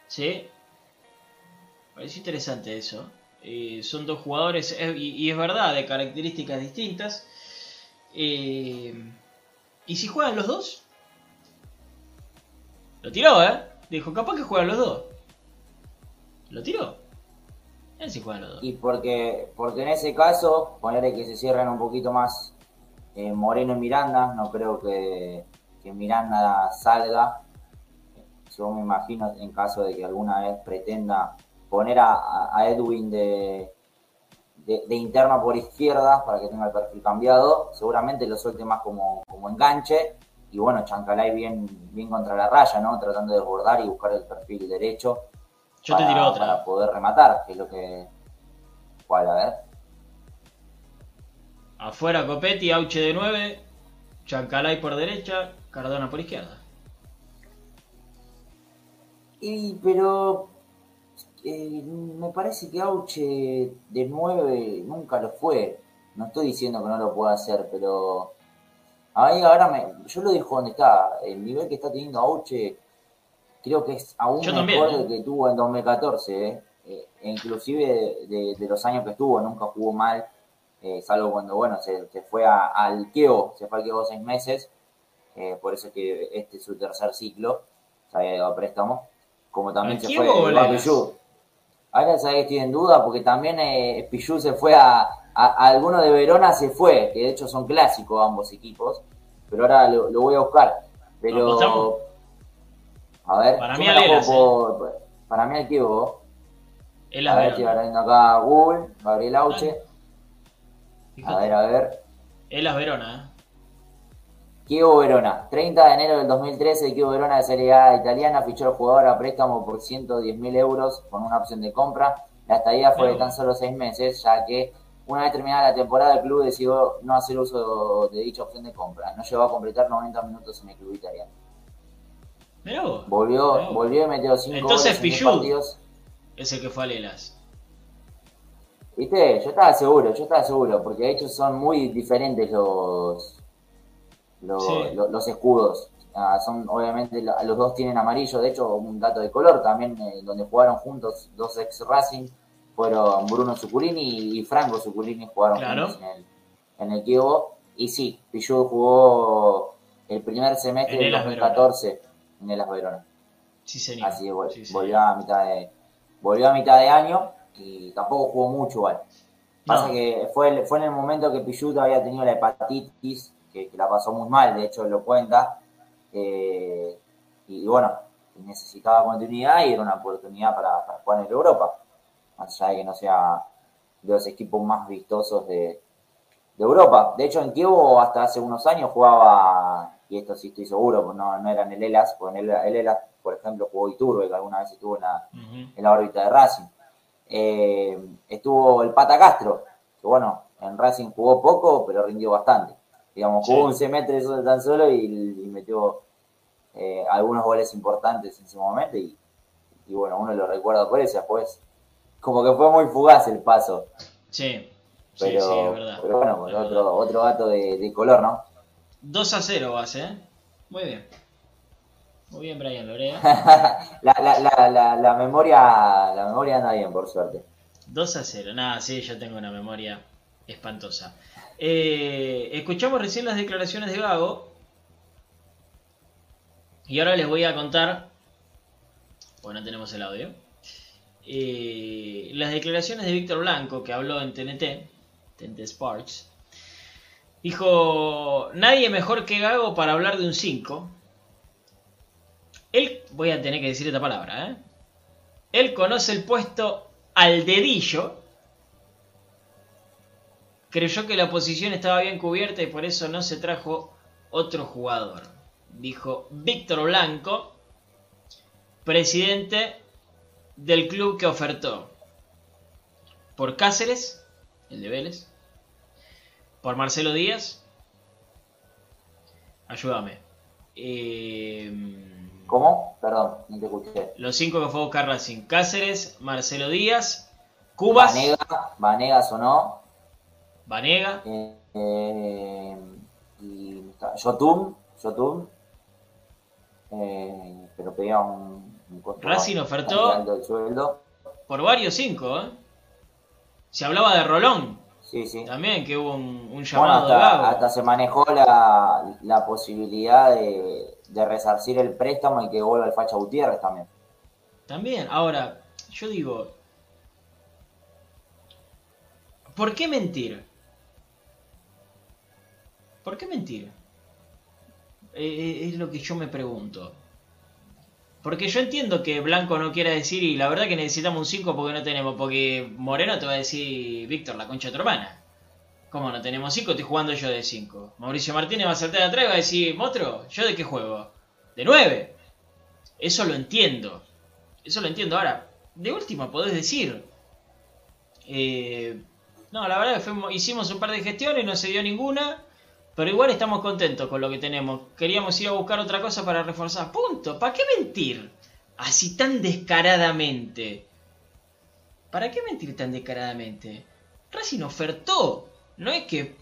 ¿Sí? Parece interesante eso. Eh, son dos jugadores, y, es verdad, de características distintas. Eh, ¿Y si juegan los dos? Lo tiró, ¿eh? Dijo, capaz que juegan los dos. Lo tiró. Los. Y porque, porque en ese caso, ponerle que se cierren un poquito más eh, Moreno y Miranda, no creo que, Miranda salga. Yo me imagino en caso de que alguna vez pretenda poner a, Edwin de, de, interna por izquierda para que tenga el perfil cambiado, seguramente lo suelte más como, como enganche. Y bueno, Chancalay bien, bien contra la raya, ¿no? Tratando de bordar y buscar el perfil derecho. Yo te tiro otra. Para poder rematar, que es lo que. ¿Cuál? A ver. Afuera Copetti, Auche de 9, Chancalay por derecha, Cardona por izquierda. Y pero eh, me parece que Auche de 9 nunca lo fue. No estoy diciendo que no lo pueda hacer, pero ahí ahora me, yo lo dijo donde está. El nivel que está teniendo Auche creo que es aún mejor del que tuvo en 2014. Eh. Eh, e inclusive de, los años que estuvo, nunca jugó mal eh, salvo cuando, bueno, se, fue al Keo, se fue al Keo seis meses, eh, por eso es que este es su tercer ciclo, se había ido a préstamo, como también se fue a Pichu. Ahora sabes que estoy en duda, porque también eh, se fue a, a, alguno de Verona, se fue, que de hecho son clásicos ambos equipos, pero ahora lo, voy a buscar. Pero, a ver, para mí, el para mí el Kievo. a ver, viendo acá Google, Gabriel Auche. A ver, a ver. Elas Verona, ¿eh? Chievo Verona, 30 de enero del 2013, el Chievo Verona de Serie A italiana fichó al jugador a préstamo por 110 mil euros con una opción de compra. La estadía fue de tan solo 6 meses, ya que una vez terminada la temporada el club decidió no hacer uso de dicha opción de compra. No llegó a completar 90 minutos en el club italiano. Volvió, volvió y metió 5 Entonces Pichu es el que fue a Lelas. ¿Viste? Yo estaba seguro, yo estaba seguro, porque de hecho son muy diferentes los, los, escudos. Ah, son Obviamente los dos tienen amarillo, de hecho un dato de color también, eh, donde jugaron juntos dos ex Racing, fueron Bruno Zuculini y Franco Zuculini jugaron juntos en el, en el Kievo. Y sí, Pichu jugó el primer semestre del 2014 en el Las Verona. Sí, señor. Así que volvió, a mitad de, volvió a mitad de año y tampoco jugó mucho igual. Pasa que fue, fue en el momento que Pilluto había tenido la hepatitis, que, la pasó muy mal, de hecho lo cuenta, eh, y, bueno, necesitaba continuidad y era una oportunidad para, jugar en Europa, más allá de que no sea de los equipos más vistosos de, de Europa. De hecho, en Kievo hasta hace unos años jugaba, y esto sí estoy seguro, pues no, no era en el ELAS, porque en el, el ELAS, por ejemplo, jugó Iturbe, que alguna vez estuvo en la, Ujú. en la órbita de Racing. Eh, estuvo el Pata Castro, que bueno, en Racing jugó poco, pero rindió bastante. Digamos, jugó Sí. un semestre tan solo y, y metió eh, algunos goles importantes en ese momento y, y bueno, uno lo recuerda por eso, después como que fue muy fugaz el paso, Sí, sí, pero, sí, es verdad. pero bueno, pues Es otro, verdad. otro gato de, de color, ¿no? 2 a 0 vas, ¿eh? Muy bien. Muy bien, Brian Lorea. la, la, la, memoria la memoria anda bien, por suerte. 2 a 0. Nada, sí, yo tengo una memoria espantosa. Eh, escuchamos recién las declaraciones de Gago. Y ahora les voy a contar. Bueno, no tenemos el audio. eh, las declaraciones de Víctor Blanco, que habló en TNT, TNT Sparks. Dijo: Nadie mejor que Gago para hablar de un 5. Él, voy a tener que decir esta palabra, ¿eh? Él conoce el puesto al dedillo. Creyó que la posición estaba bien cubierta y por eso no se trajo otro jugador. Dijo Víctor Blanco, presidente del club que ofertó. Por Cáceres, el de Vélez. Por Marcelo Díaz. Ayúdame. Eh, ¿Cómo? Perdón, no te escuché. los cinco que fue a buscar Racing. Cáceres, Marcelo Díaz, Cubas, Vanega, Vanegas o no. Vanega, Eh, eh, y Yotun, Yotun. Eh, pero pedía un, un costo Racing ofertó- por varios cinco, ¿eh? Se hablaba de Rolón, Sí, sí. también, que hubo un, un Bueno, llamado de hasta, Gago. hasta se manejó la, la posibilidad de, de resarcir el préstamo y que vuelva el Facha Gutiérrez también. También, ahora, yo digo, ¿por qué mentir? ¿Por qué mentir? Eh, es lo que yo me pregunto. Porque yo entiendo que Blanco no quiera decir, y la verdad que necesitamos un 5 porque no tenemos, porque Moreno te va a decir, Víctor, la concha de tu hermana. ¿Cómo no tenemos 5? Estoy jugando yo de 5. Mauricio Martínez va a saltar atrás y va a decir, Motro, ¿yo de qué juego? De 9. Eso lo entiendo. Eso lo entiendo. Ahora, de última podés decir. eh, no, la verdad que hicimos un par de gestiones, no se dio ninguna. Pero igual estamos contentos con lo que tenemos. Queríamos ir a buscar otra cosa para reforzar. Punto. ¿Para qué mentir? Así tan descaradamente. ¿Para qué mentir tan descaradamente? Racing ofertó. No es que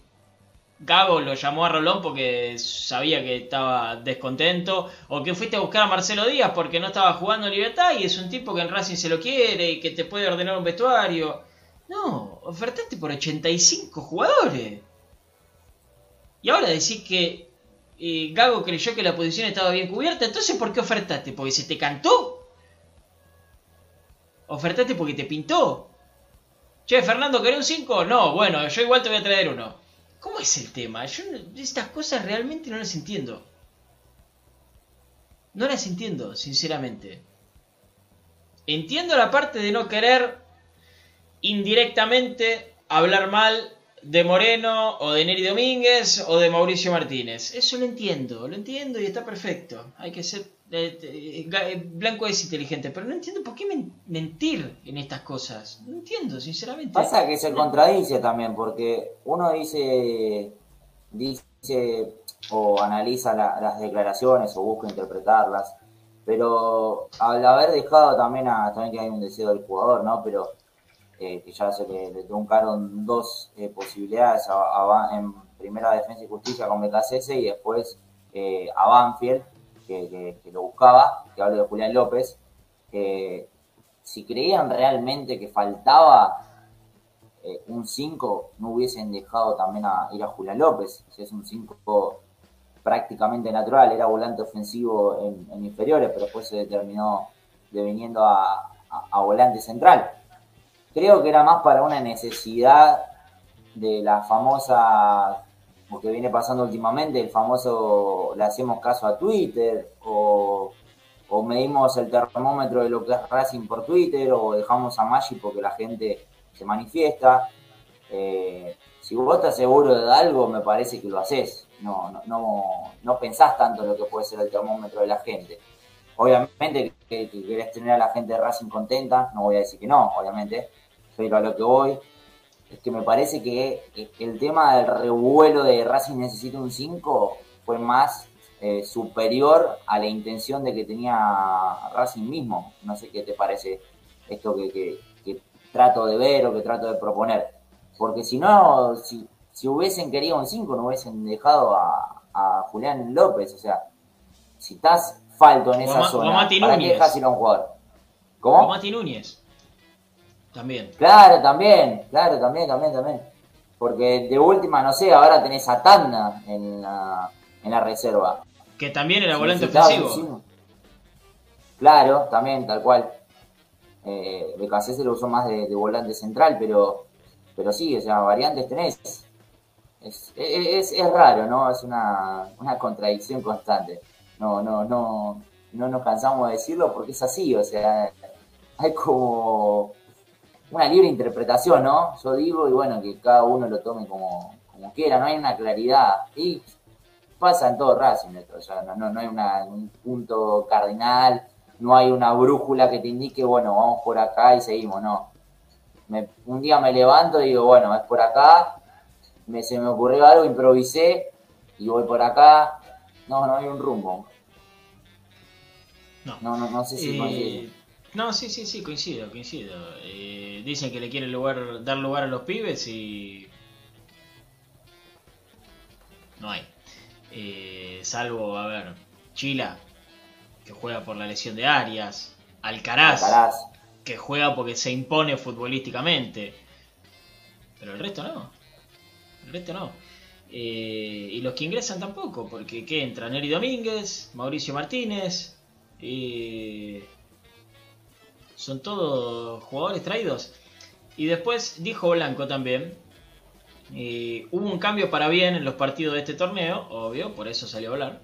Gago lo llamó a Rolón porque sabía que estaba descontento. O que fuiste a buscar a Marcelo Díaz porque no estaba jugando Libertad y es un tipo que en Racing se lo quiere y que te puede ordenar un vestuario. No, ofertaste por 85 jugadores. Y ahora decís que eh, Gago creyó que la posición estaba bien cubierta. Entonces, ¿por qué ofertaste? ¿Porque se te cantó? ¿Ofertaste porque te pintó? Che, Fernando, ¿querés un 5? No, bueno, yo igual te voy a traer uno. ¿Cómo es el tema? Yo estas cosas realmente no las entiendo. No las entiendo, sinceramente. Entiendo la parte de no querer indirectamente hablar mal de Moreno o de Neri Domínguez o de Mauricio Martínez. Eso lo entiendo, lo entiendo y está perfecto. Hay que ser... eh, eh, eh, Blanco es inteligente, pero no entiendo por qué men- mentir en estas cosas. No entiendo, sinceramente. Pasa que se contradice también, porque uno dice, dice o analiza la- las declaraciones o busca interpretarlas, pero al haber dejado también a, también que hay un deseo del jugador, ¿no? Pero eh, que ya se le, truncaron dos eh, posibilidades a- a en primera defensa y justicia con BKCS y después eh, a Banfield, que, lo buscaba, que hablo de Julián López, si creían realmente que faltaba eh, un 5, no hubiesen dejado también a ir a Julián López. Sea, es un 5 prácticamente natural, era volante ofensivo en, inferiores, pero después se terminó deviniendo a- a volante central. Creo que era más para una necesidad de la famosa, lo que viene pasando últimamente, el famoso le hacemos caso a Twitter o, medimos el termómetro de lo que es Racing por Twitter o dejamos a Maggi porque la gente se manifiesta. Eh, si vos estás seguro de algo, me parece que lo haces. No, no, no, no pensás tanto en lo que puede ser el termómetro de la gente. Obviamente que, que querés tener a la gente de Racing contenta, no voy a decir que no, obviamente, pero a lo que voy es que me parece que el tema del revuelo de Racing necesita un 5 fue más eh, superior a la intención de que tenía Racing mismo. No sé qué te parece esto que, que, que trato de ver o que trato de proponer. Porque si no, si, si hubiesen querido un 5, no hubiesen dejado a, a, Julián López. O sea, si estás falto en esa zona, ¿para qué dejas ir a un jugador? ¿Cómo? Mati Núñez. También. Claro, también, claro, también, también, también. Porque de última, no sé, ahora tenés a Tanda en la, en la reserva. Que también era volante ofensivo. Claro, también, tal cual. Eh, se lo usó más de, volante central, pero, pero sí, o sea, variantes tenés. Es, es, es raro, ¿no? Es una, una contradicción constante. No, no, no, no nos cansamos de decirlo porque es así, o sea, hay como una libre interpretación, ¿no? Yo digo, y bueno, que cada uno lo tome como, como quiera, no hay una claridad. Y pasa en todo Racing o sea, no, no, hay un punto cardinal, no hay una brújula que te indique, bueno, vamos por acá y seguimos, no. un día me levanto y digo, bueno, es por acá, me, se me ocurrió algo, improvisé y voy por acá. No, no hay un rumbo. No, no, no, sé si... Eh, no, sí, sí, sí, coincido, coincido. Eh, dicen que le quieren lugar, dar lugar a los pibes y... No hay. Eh, salvo, a ver, Chila, que juega por la lesión de Arias. Alcaraz, que juega porque se impone futbolísticamente. Pero el resto no. El resto no. Eh, y los que ingresan tampoco, porque ¿qué entran? Eri Domínguez, Mauricio Martínez. Eh, son todos jugadores traídos. Y después dijo Blanco también. Hubo un cambio para bien en los partidos de este torneo, obvio, por eso salió a hablar.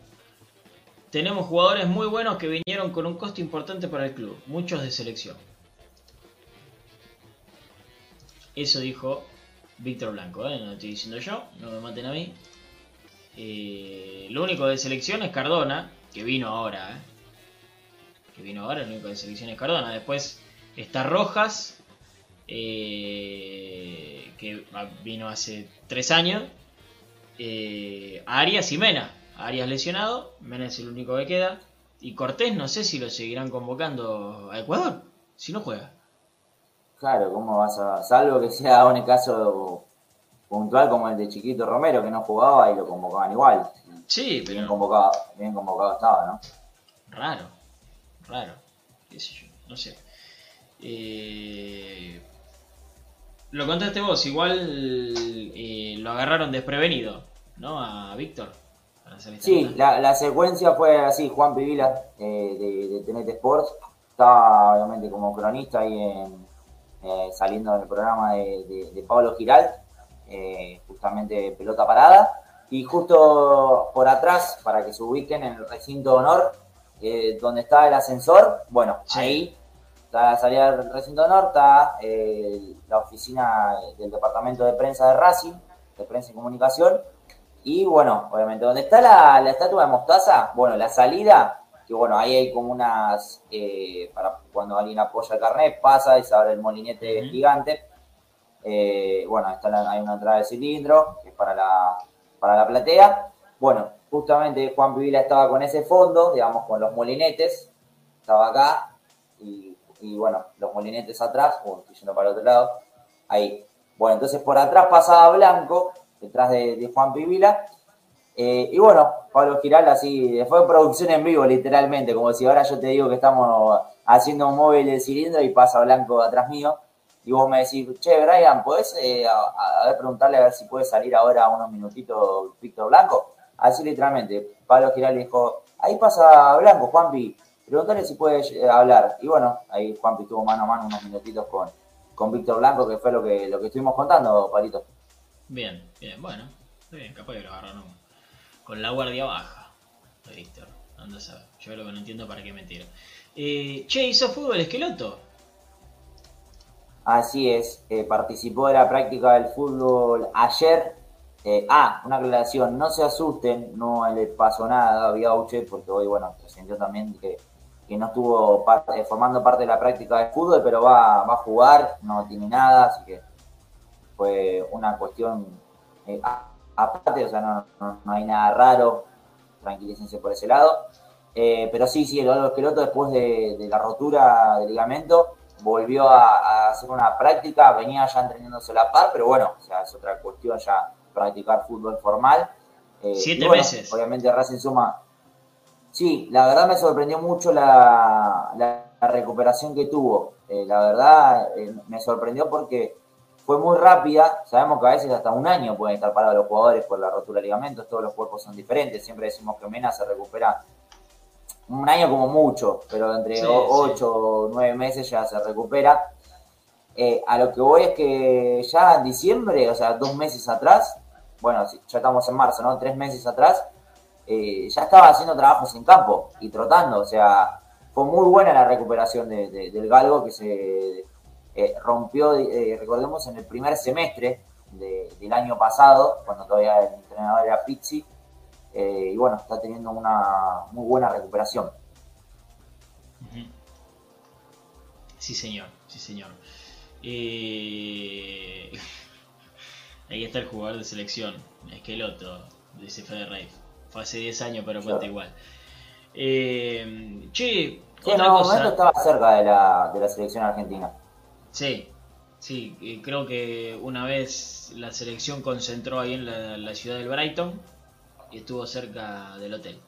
Tenemos jugadores muy buenos que vinieron con un costo importante para el club, muchos de selección. Eso dijo Víctor Blanco, ¿eh? no lo estoy diciendo yo, no me maten a mí. Eh, lo único de selección es Cardona, que vino ahora. ¿eh? Que vino ahora, el único de selección es Cardona. Después está Rojas, eh, que vino hace tres años. Eh, Arias y Mena. Arias lesionado, Mena es el único que queda. Y Cortés no sé si lo seguirán convocando a Ecuador, si no juega. Claro, ¿cómo vas a...? Salvo que sea un caso puntual como el de Chiquito Romero, que no jugaba y lo convocaban igual. Sí, pero... Bien convocado, bien convocado estaba, ¿no? Raro raro, qué sé yo, no sé. Eh, lo contaste vos, igual eh, lo agarraron desprevenido, ¿no? A Víctor. Sí, la, la, secuencia fue así, Juan Pivila eh, de, de TNT Sports, estaba obviamente como cronista ahí en, eh, saliendo del programa de, de, Pablo Giral, justamente pelota parada, y justo por atrás, para que se ubiquen en el recinto de honor, eh, donde está el ascensor, bueno, ahí está la salida del recinto está eh, la oficina del departamento de prensa de Racing, de prensa y comunicación, y bueno, obviamente, donde está la, estatua de Mostaza, bueno, la salida, que bueno, ahí hay como unas, eh, para cuando alguien apoya el carnet, pasa y se abre el molinete gigante. bueno, está hay una entrada de cilindro, que es para la, para la platea. Bueno, justamente Juan Pivila estaba con ese fondo, digamos, con los molinetes, estaba acá, y, bueno, los molinetes atrás, o yendo para el otro lado, ahí. Bueno, entonces por atrás pasaba Blanco, detrás de, Juan Pivila, eh, y bueno, Pablo Giral así, fue producción en vivo literalmente, como si ahora yo te digo que estamos haciendo un móvil de cilindro y pasa Blanco atrás mío, y vos me decís, che, Brian, ¿podés eh, a, ver, preguntarle a ver si puede salir ahora unos minutitos Víctor Blanco? Así literalmente, Pablo Giral dijo, ahí pasa Blanco, Juanpi, pregúntale si puede eh, hablar. Y bueno, ahí Juanpi tuvo mano a mano unos minutitos con, con Víctor Blanco, que fue lo que, lo que estuvimos contando, Palito. Bien, bien, bueno, bien, capaz que lo agarraron con la guardia baja Víctor. Anda a saber, yo lo que no entiendo para qué mentira. Eh, che, ¿hizo fútbol esqueloto? Así es, eh, participó de la práctica del fútbol ayer. Eh, ah, una aclaración, no se asusten, no le pasó nada a Biauche, porque hoy, bueno, se sintió también que, que no estuvo eh, formando parte de la práctica del fútbol, pero va, va a jugar, no tiene nada, así que fue una cuestión eh, aparte, o sea, no, no- hay nada raro, tranquilícense por ese lado. Pero sí, sí, el Esqueloto después de, de la rotura del ligamento volvió a, hacer una práctica, venía ya entrenándose la par, pero bueno, o sea, es otra cuestión ya practicar fútbol formal. Eh, Siete bueno, meses. Obviamente Racing suma. Sí, la verdad me sorprendió mucho la, la- la recuperación que tuvo. Eh, la verdad eh, me sorprendió porque fue muy rápida. Sabemos que a veces hasta un año pueden estar parados los jugadores por la rotura de ligamentos. Todos los cuerpos son diferentes. Siempre decimos que Mena se recupera un año como mucho, pero entre Sí, o- sí. ocho o nueve meses ya se recupera. Eh, a lo que voy es que ya en diciembre, o sea, dos meses atrás, bueno, ya estamos en marzo, ¿no? Tres meses atrás, eh, ya estaba haciendo trabajos en campo y trotando, o sea, fue muy buena la recuperación de- de- del galgo que se eh, rompió, eh, recordemos, en el primer semestre de- del año pasado, cuando todavía el entrenador era Pizzi, y bueno, está teniendo una muy buena recuperación. Sí, señor, sí, señor. Eh, Ahí está el jugador de selección, Esqueloto, dice Fede Rey. Fue hace 10 años, pero cuenta Claro. igual. Eh, che, Sí, en otra algún cosa. momento estaba cerca de la, de la selección argentina. Sí, sí, creo que una vez la selección concentró ahí en la, la ciudad del Brighton y estuvo cerca del hotel.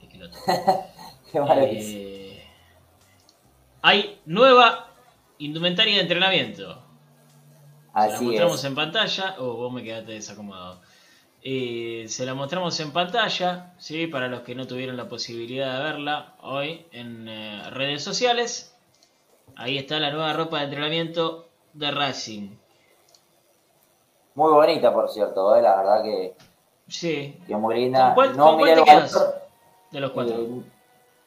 Esqueloto. Qué. Eh, hay nueva indumentaria de entrenamiento. Se la mostramos es. en pantalla. Oh, vos me quedaste desacomodado. Eh, se la mostramos en pantalla, ¿sí? para los que no tuvieron la posibilidad de verla hoy en eh, redes sociales. Ahí está la nueva ropa de entrenamiento de Racing. Muy bonita, por cierto, eh, la verdad que, Sí, que muy linda. ¿Con cuál- no miré te de los cuatro. eh,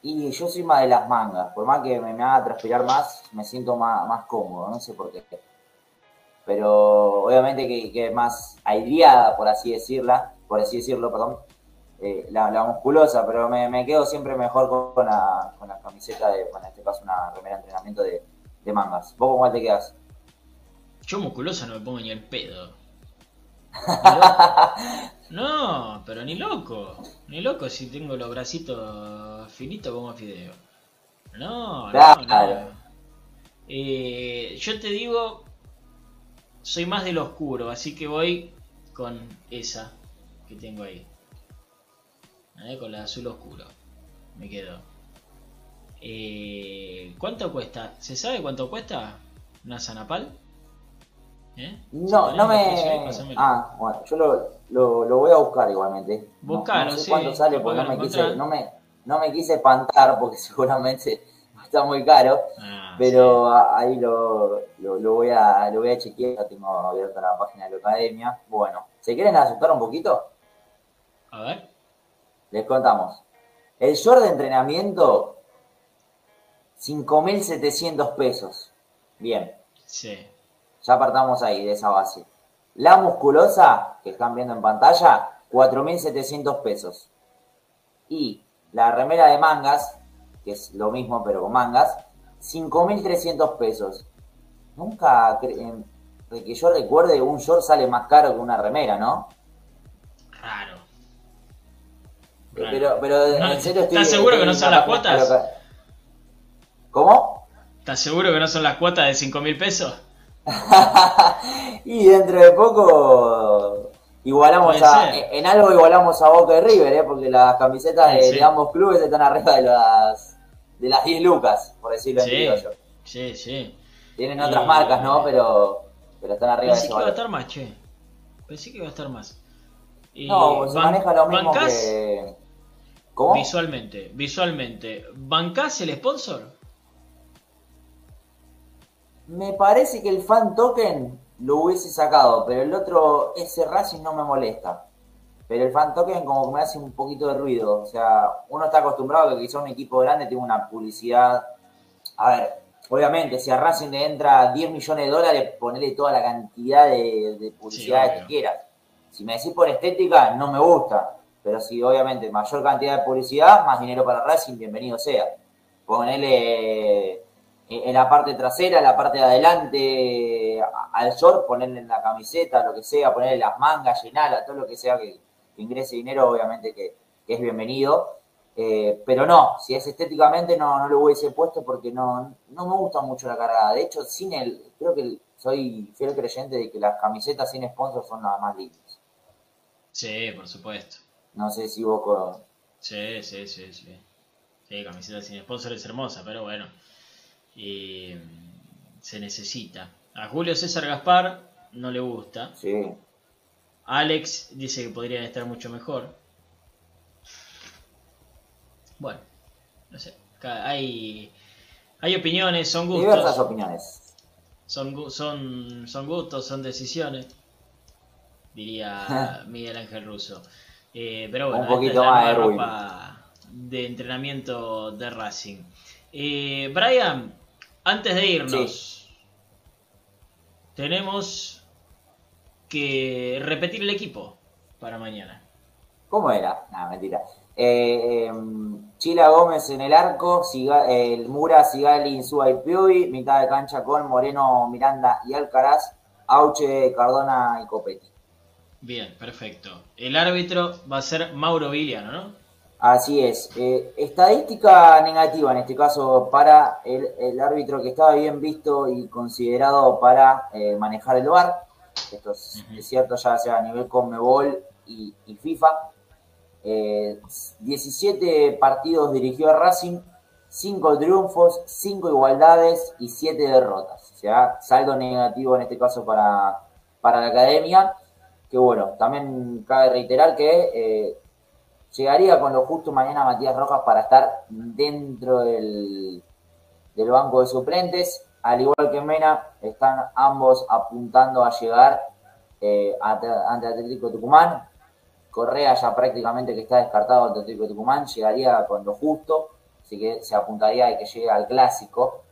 y yo soy más de las mangas. Por más que me, me haga transpirar más, me siento más, más cómodo, no sé por qué. Pero obviamente que, que es más aireada, por así decirla, por así decirlo, perdón, eh, la, la musculosa, pero me, me quedo siempre mejor con, con la, con la camiseta de, bueno, en este caso una remera de entrenamiento de, de mangas. ¿Vos con cuál te quedas? Yo musculosa no me pongo ni el pedo. Ni. No, pero ni loco. Ni loco si tengo los bracitos finitos como fideo. No, no, Claro. no. Eh, yo te digo, soy más del oscuro, así que voy con esa que tengo ahí. Con la azul oscuro. Me quedo. Eh, ¿Cuánto cuesta? ¿Se sabe cuánto cuesta una Sanapal? ¿Eh? No, no me. Ah, bueno, yo lo, lo, lo voy a buscar igualmente. No- Buscalo, no, sé sí, cuánto sale porque que no me, quise, no, me, no me quise espantar porque seguramente está muy caro. Ah, Pero ahí lo, lo, lo voy a, lo voy a chequear. Ya tengo abierta la página de la academia. Bueno, ¿se quieren asustar un poquito? A ver. Les contamos. El short de entrenamiento, 5.700 pesos. Bien. Sí. Ya partamos ahí, de esa base. La musculosa, que están viendo en pantalla, 4.700 pesos. Y la remera de mangas, que es lo mismo pero con mangas, 5.300 pesos. Nunca, de que yo recuerde, un short sale más caro que una remera, ¿no? Raro. Eh, Raro. Pero, pero No, en serio estoy... ¿Estás seguro que no son las cuotas? ¿Cómo? ¿Estás seguro que no son las cuotas de 5 mil pesos? y dentro de poco igualamos Puede a, ser. en algo igualamos a Boca y River, ¿eh? porque las camisetas de, Sí, sí. de ambos clubes están arriba de las de las 10 lucas, por decirlo en Sí. criollo. Sí, sí. Tienen Y- otras marcas, ¿no? Pero, pero están arriba Pensé de que ese iba a estar más, che. Pensé que iba a estar más. Y No, se maneja lo mismo ¿bancás? que... ¿Cómo? Visualmente, visualmente. ¿Bancás el sponsor? Me parece que el fan token lo hubiese sacado, pero el otro, ese Racing no me molesta. Pero el fan token como que me hace un poquito de ruido. O sea, uno está acostumbrado a que quizá un equipo grande tenga una publicidad. A ver, obviamente, si a Racing le entra 10 millones de dólares, ponele toda la cantidad de, de publicidad que quieras. Si me decís por estética, no me gusta. Pero si obviamente mayor cantidad de publicidad, más dinero para Racing, bienvenido sea. Ponele eh, en la parte trasera, en la parte de adelante, al short, ponerle en la camiseta, lo que sea, ponerle las mangas, llenarla, todo lo que sea que, que ingrese dinero, obviamente que, que es bienvenido. Eh, pero no, si es estéticamente no, no lo hubiese puesto porque no, no me gusta mucho la cargada. De hecho, sin el, creo que soy fiel creyente de que las camisetas sin sponsor son las más lindas. Sí, por supuesto. No sé si vos con- Sí, sí, sí, sí. Sí, camiseta sin sponsor es hermosa, pero bueno. Mm, se necesita. A Julio César Gaspar no le gusta. Sí. Alex dice que podrían estar mucho mejor. Bueno, no sé. Hay, hay opiniones, son Diversas gustos. opiniones. Son, son, son gustos, son decisiones. Diría Miguel Ángel Russo. Eh, pero bueno, Un poquito esta es la más ropa de entrenamiento de Racing. Eh, Brian, antes de irnos, tenemos que repetir el equipo para mañana. ¿Cómo era? No, mentira. Eh, em, Chila Gómez en el arco, Siga- eh, el Mura, Sigali, Insúa y Piuy, mitad de cancha con Moreno, Miranda y Alcaraz, Auche, Cardona y Copetti. Bien, perfecto. El árbitro va a ser Mauro Viliano, ¿no? Así es. Eh, estadística negativa en este caso para el, el árbitro que estaba bien visto y considerado para eh, manejar el VAR. Esto es, cierto ya sea a nivel Conmebol y, y FIFA. Eh, 17 partidos dirigió a Racing, 5 triunfos, 5 igualdades y 7 derrotas. O sea, saldo negativo en este caso para, para la academia. Que bueno, también cabe reiterar que eh, llegaría con lo justo mañana Matías Rojas para estar dentro del, del banco de suplentes. Al igual que Mena, están ambos apuntando a llegar eh, ante, Atlético Tucumán. Correa ya prácticamente que está descartado ante Atlético Tucumán, llegaría con lo justo, así que se apuntaría a que llegue al clásico.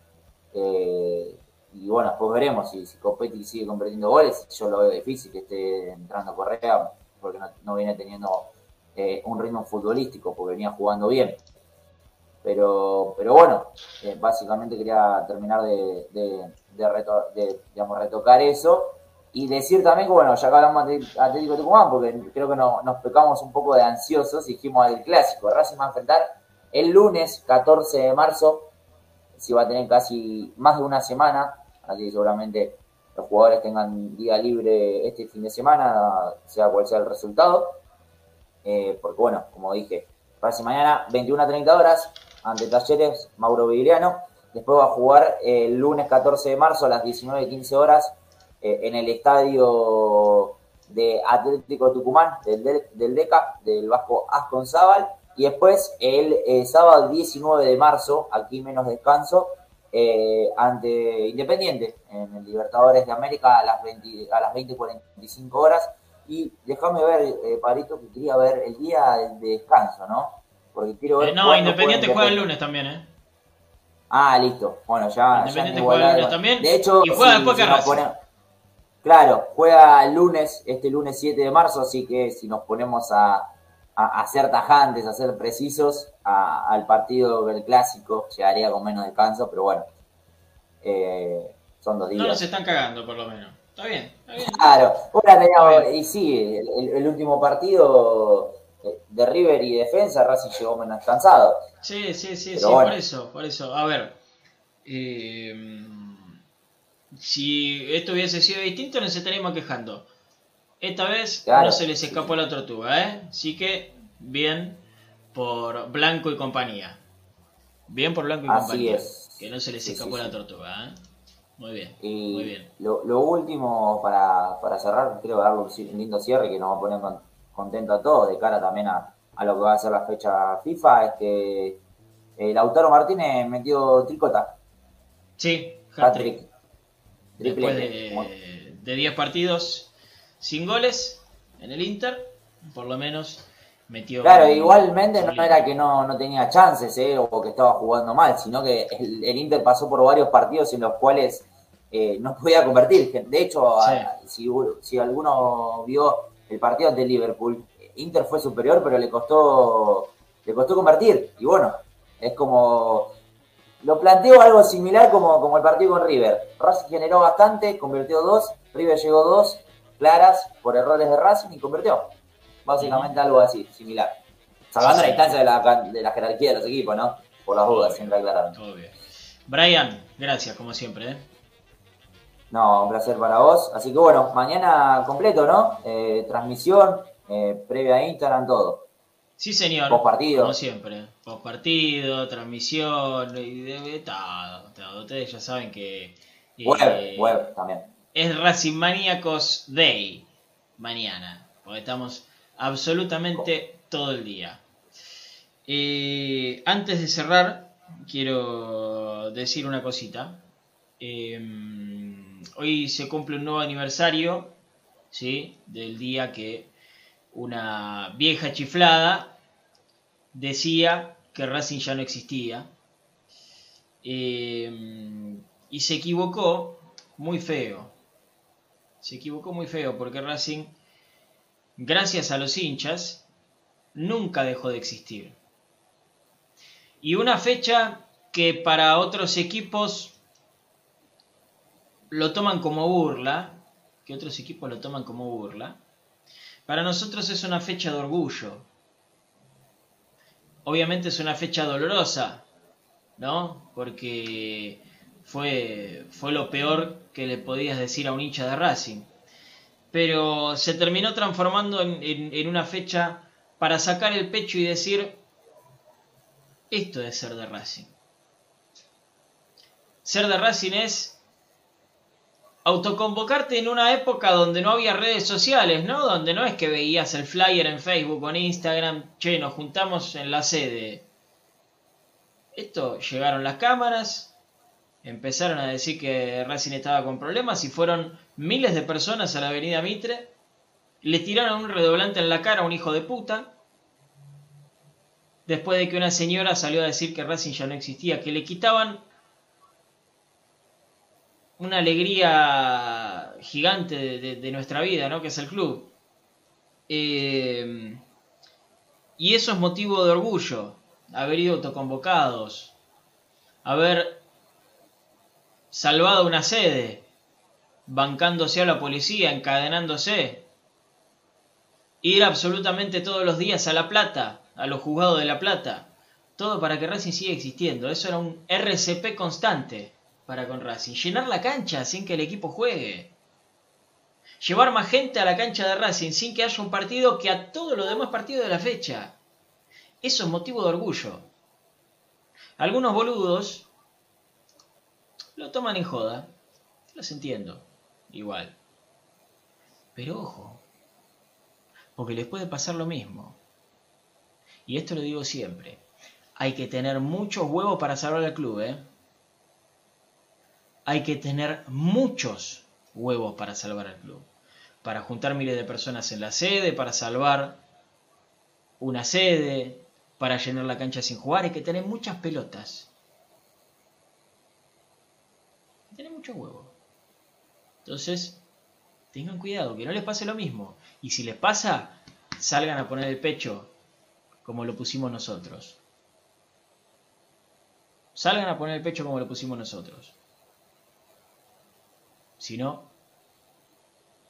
Eh, y bueno, después veremos si, si Copetti sigue convirtiendo goles. Yo lo veo difícil que esté entrando Correa, porque no, no viene teniendo eh, un ritmo futbolístico, porque venía jugando bien. Pero, pero bueno, eh, básicamente quería terminar de, retocar eso. Y decir también que, bueno, ya que hablamos de Atlético Tucumán, porque creo que no- nos pecamos un poco de ansiosos dijimos el clásico. Racing va a enfrentar el lunes 14 de marzo, si va a tener casi más de una semana, así que seguramente los jugadores tengan día libre este fin de semana, sea cual sea el resultado. Eh, porque bueno, como dije, Racing mañana 21 a 30 horas ante Talleres Mauro Viriano. Después va a jugar el lunes 14 de marzo a las 19.15 horas eh, en el estadio de Atlético Tucumán, del, del, DECA, del Vasco Asconzábal. Y después el eh, sábado 19 de marzo, aquí menos descanso, eh, ante Independiente, en el Libertadores de América a las 20, a las 20.45 horas. Y déjame ver, eh, Parito, que quería ver el día de descanso, ¿no? Porque quiero ver. Eh, no, Independiente juega el lunes también, ¿eh? Ah, listo. Bueno, ya. Independiente en juega el lunes también, De hecho, y juega si- después si que Claro, juega el lunes, este lunes 7 de marzo, así que si nos ponemos a, a, a ser tajantes, a ser precisos, a- al partido del clásico llegaría con menos descanso, pero bueno. eh, son dos días. No nos están cagando, por lo menos. Está bien, está bien. Claro, ahora teníamos- y sí, el, último partido de River y Defensa, Racing llegó menos cansado. Sí, sí, sí, Pero sí, bueno. por eso, por eso. A ver, eh, si esto hubiese sido distinto, nos estaríamos quejando. Esta vez Claro. no se les escapó la tortuga, ¿eh? Así que, bien por Blanco y compañía. Bien por Blanco y Así compañía. es. Que no se les Sí, escapó sí, la tortuga, ¿eh? Muy bien, Y muy bien. Lo, lo último para, para cerrar, quiero darle un lindo cierre que nos va a poner contento a todos, de cara también a, a lo que va a ser la fecha FIFA, es que eh, Lautaro Martínez metió tricota, Sí, hat-trick. Después de, de 10 partidos sin goles en el Inter, por lo menos metió. Claro, igualmente no era que no, no tenía chances eh, o que estaba jugando mal, sino que el, el Inter pasó por varios partidos en los cuales eh, no podía convertir. De hecho, Sí. a- si, si alguno vio el partido ante Liverpool, Inter fue superior, pero le costó, le costó convertir. Y bueno, es como. Lo planteo algo similar como, como el partido con River. Racing generó bastante, convirtió dos, River llegó dos, claras por errores de Racing y convirtió. Básicamente algo así, similar. Salvando Sí, la distancia de la, de la jerarquía de los equipos, ¿no? Por las dudas, siempre aclarar. Todo bien. Brian, gracias como siempre. ¿eh? No, un placer para vos. Así que bueno, mañana completo, ¿no? Eh, transmisión, eh, previa a Instagram, todo. Sí, señor. Post partido. Como siempre. Post partido, transmisión, y de, todo, todo. Ustedes ya saben que. eh, Web, web también. Es Racing Maníacos Day. Mañana. Porque estamos absolutamente todo el día. Eh, antes de cerrar, quiero decir una cosita. Eh, hoy se cumple un nuevo aniversario, ¿sí? Del día que una vieja chiflada decía que Racing ya no existía. Eh, y se equivocó muy feo. Se equivocó muy feo porque Racing, gracias a los hinchas, nunca dejó de existir. Y una fecha que para otros equipos lo toman como burla, que otros equipos lo toman como burla, para nosotros es una fecha de orgullo. Obviamente es una fecha dolorosa, ¿no? Porque fue, fue lo peor que le podías decir a un hincha de Racing. Pero se terminó transformando en, en- en una fecha para sacar el pecho y decir, esto es ser de Racing. Ser de Racing es autoconvocarte en una época donde no había redes sociales, ¿no? Donde no es que veías el flyer en Facebook o en Instagram, che, nos juntamos en la sede. Esto llegaron las cámaras, empezaron a decir que Racing estaba con problemas y fueron miles de personas a la avenida Mitre, le tiraron un redoblante en la cara a un hijo de puta, después de que una señora salió a decir que Racing ya no existía, que le quitaban una alegría gigante de, nuestra vida, ¿no? Que es el club. Eh, y eso es motivo de orgullo, haber ido autoconvocados, haber salvado una sede, bancándose a la policía, encadenándose, ir absolutamente todos los días a La Plata, a los juzgados de La Plata, todo para que Racing siga existiendo. Eso era un RCP constante para con Racing. Llenar la cancha sin que el equipo juegue. Llevar más gente a la cancha de Racing sin que haya un partido que a todos los demás partidos de la fecha. Eso es motivo de orgullo. Algunos boludos lo toman en joda. Los entiendo. Igual. Pero ojo. Porque les puede pasar lo mismo. Y esto lo digo siempre. Hay que tener muchos huevos para salvar al club, ¿eh? Hay que tener muchos huevos para salvar al club. Para juntar miles de personas en la sede, para salvar una sede, para llenar la cancha sin jugar. Hay que tener muchas pelotas. Hay que tener muchos huevos. Entonces, tengan cuidado, que no les pase lo mismo. Y si les pasa, salgan a poner el pecho como lo pusimos nosotros. Salgan a poner el pecho como lo pusimos nosotros. Si no,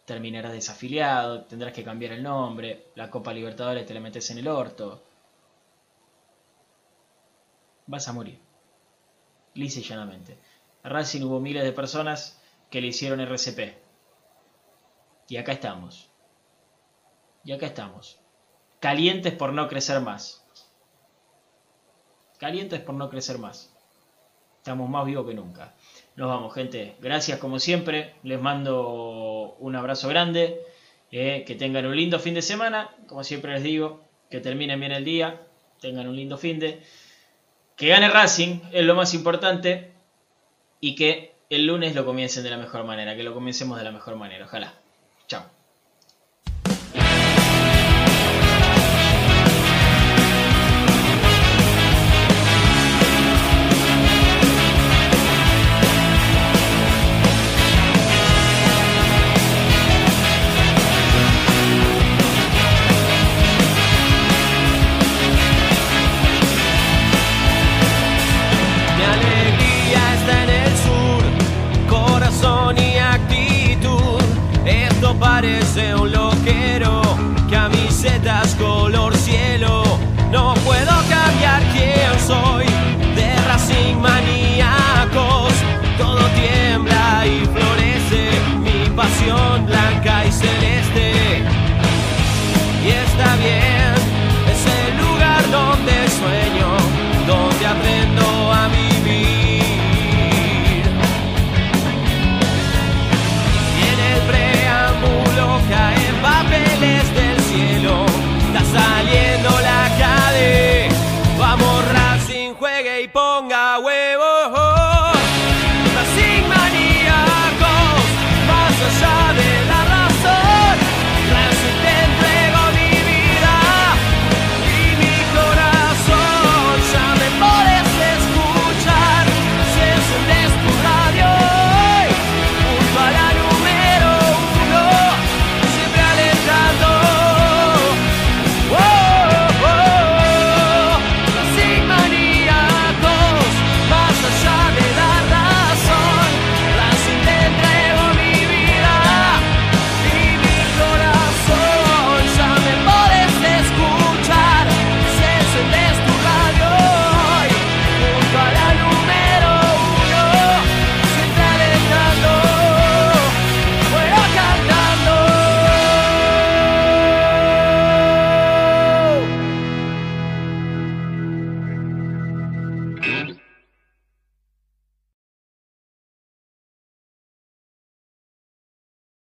terminarás desafiliado, tendrás que cambiar el nombre, la Copa Libertadores te la metes en el orto. Vas a morir. Lisa y llanamente. A Racing hubo miles de personas que le hicieron RCP. Y acá estamos. Y acá estamos. Calientes por no crecer más. Calientes por no crecer más. Estamos más vivos que nunca. Nos vamos, gente. Gracias como siempre. Les mando un abrazo grande. Eh, que tengan un lindo fin de semana. Como siempre les digo, que terminen bien el día. Tengan un lindo fin de. Que gane Racing es lo más importante. Y que el lunes lo comiencen de la mejor manera. Que lo comencemos de la mejor manera. Ojalá. Chao.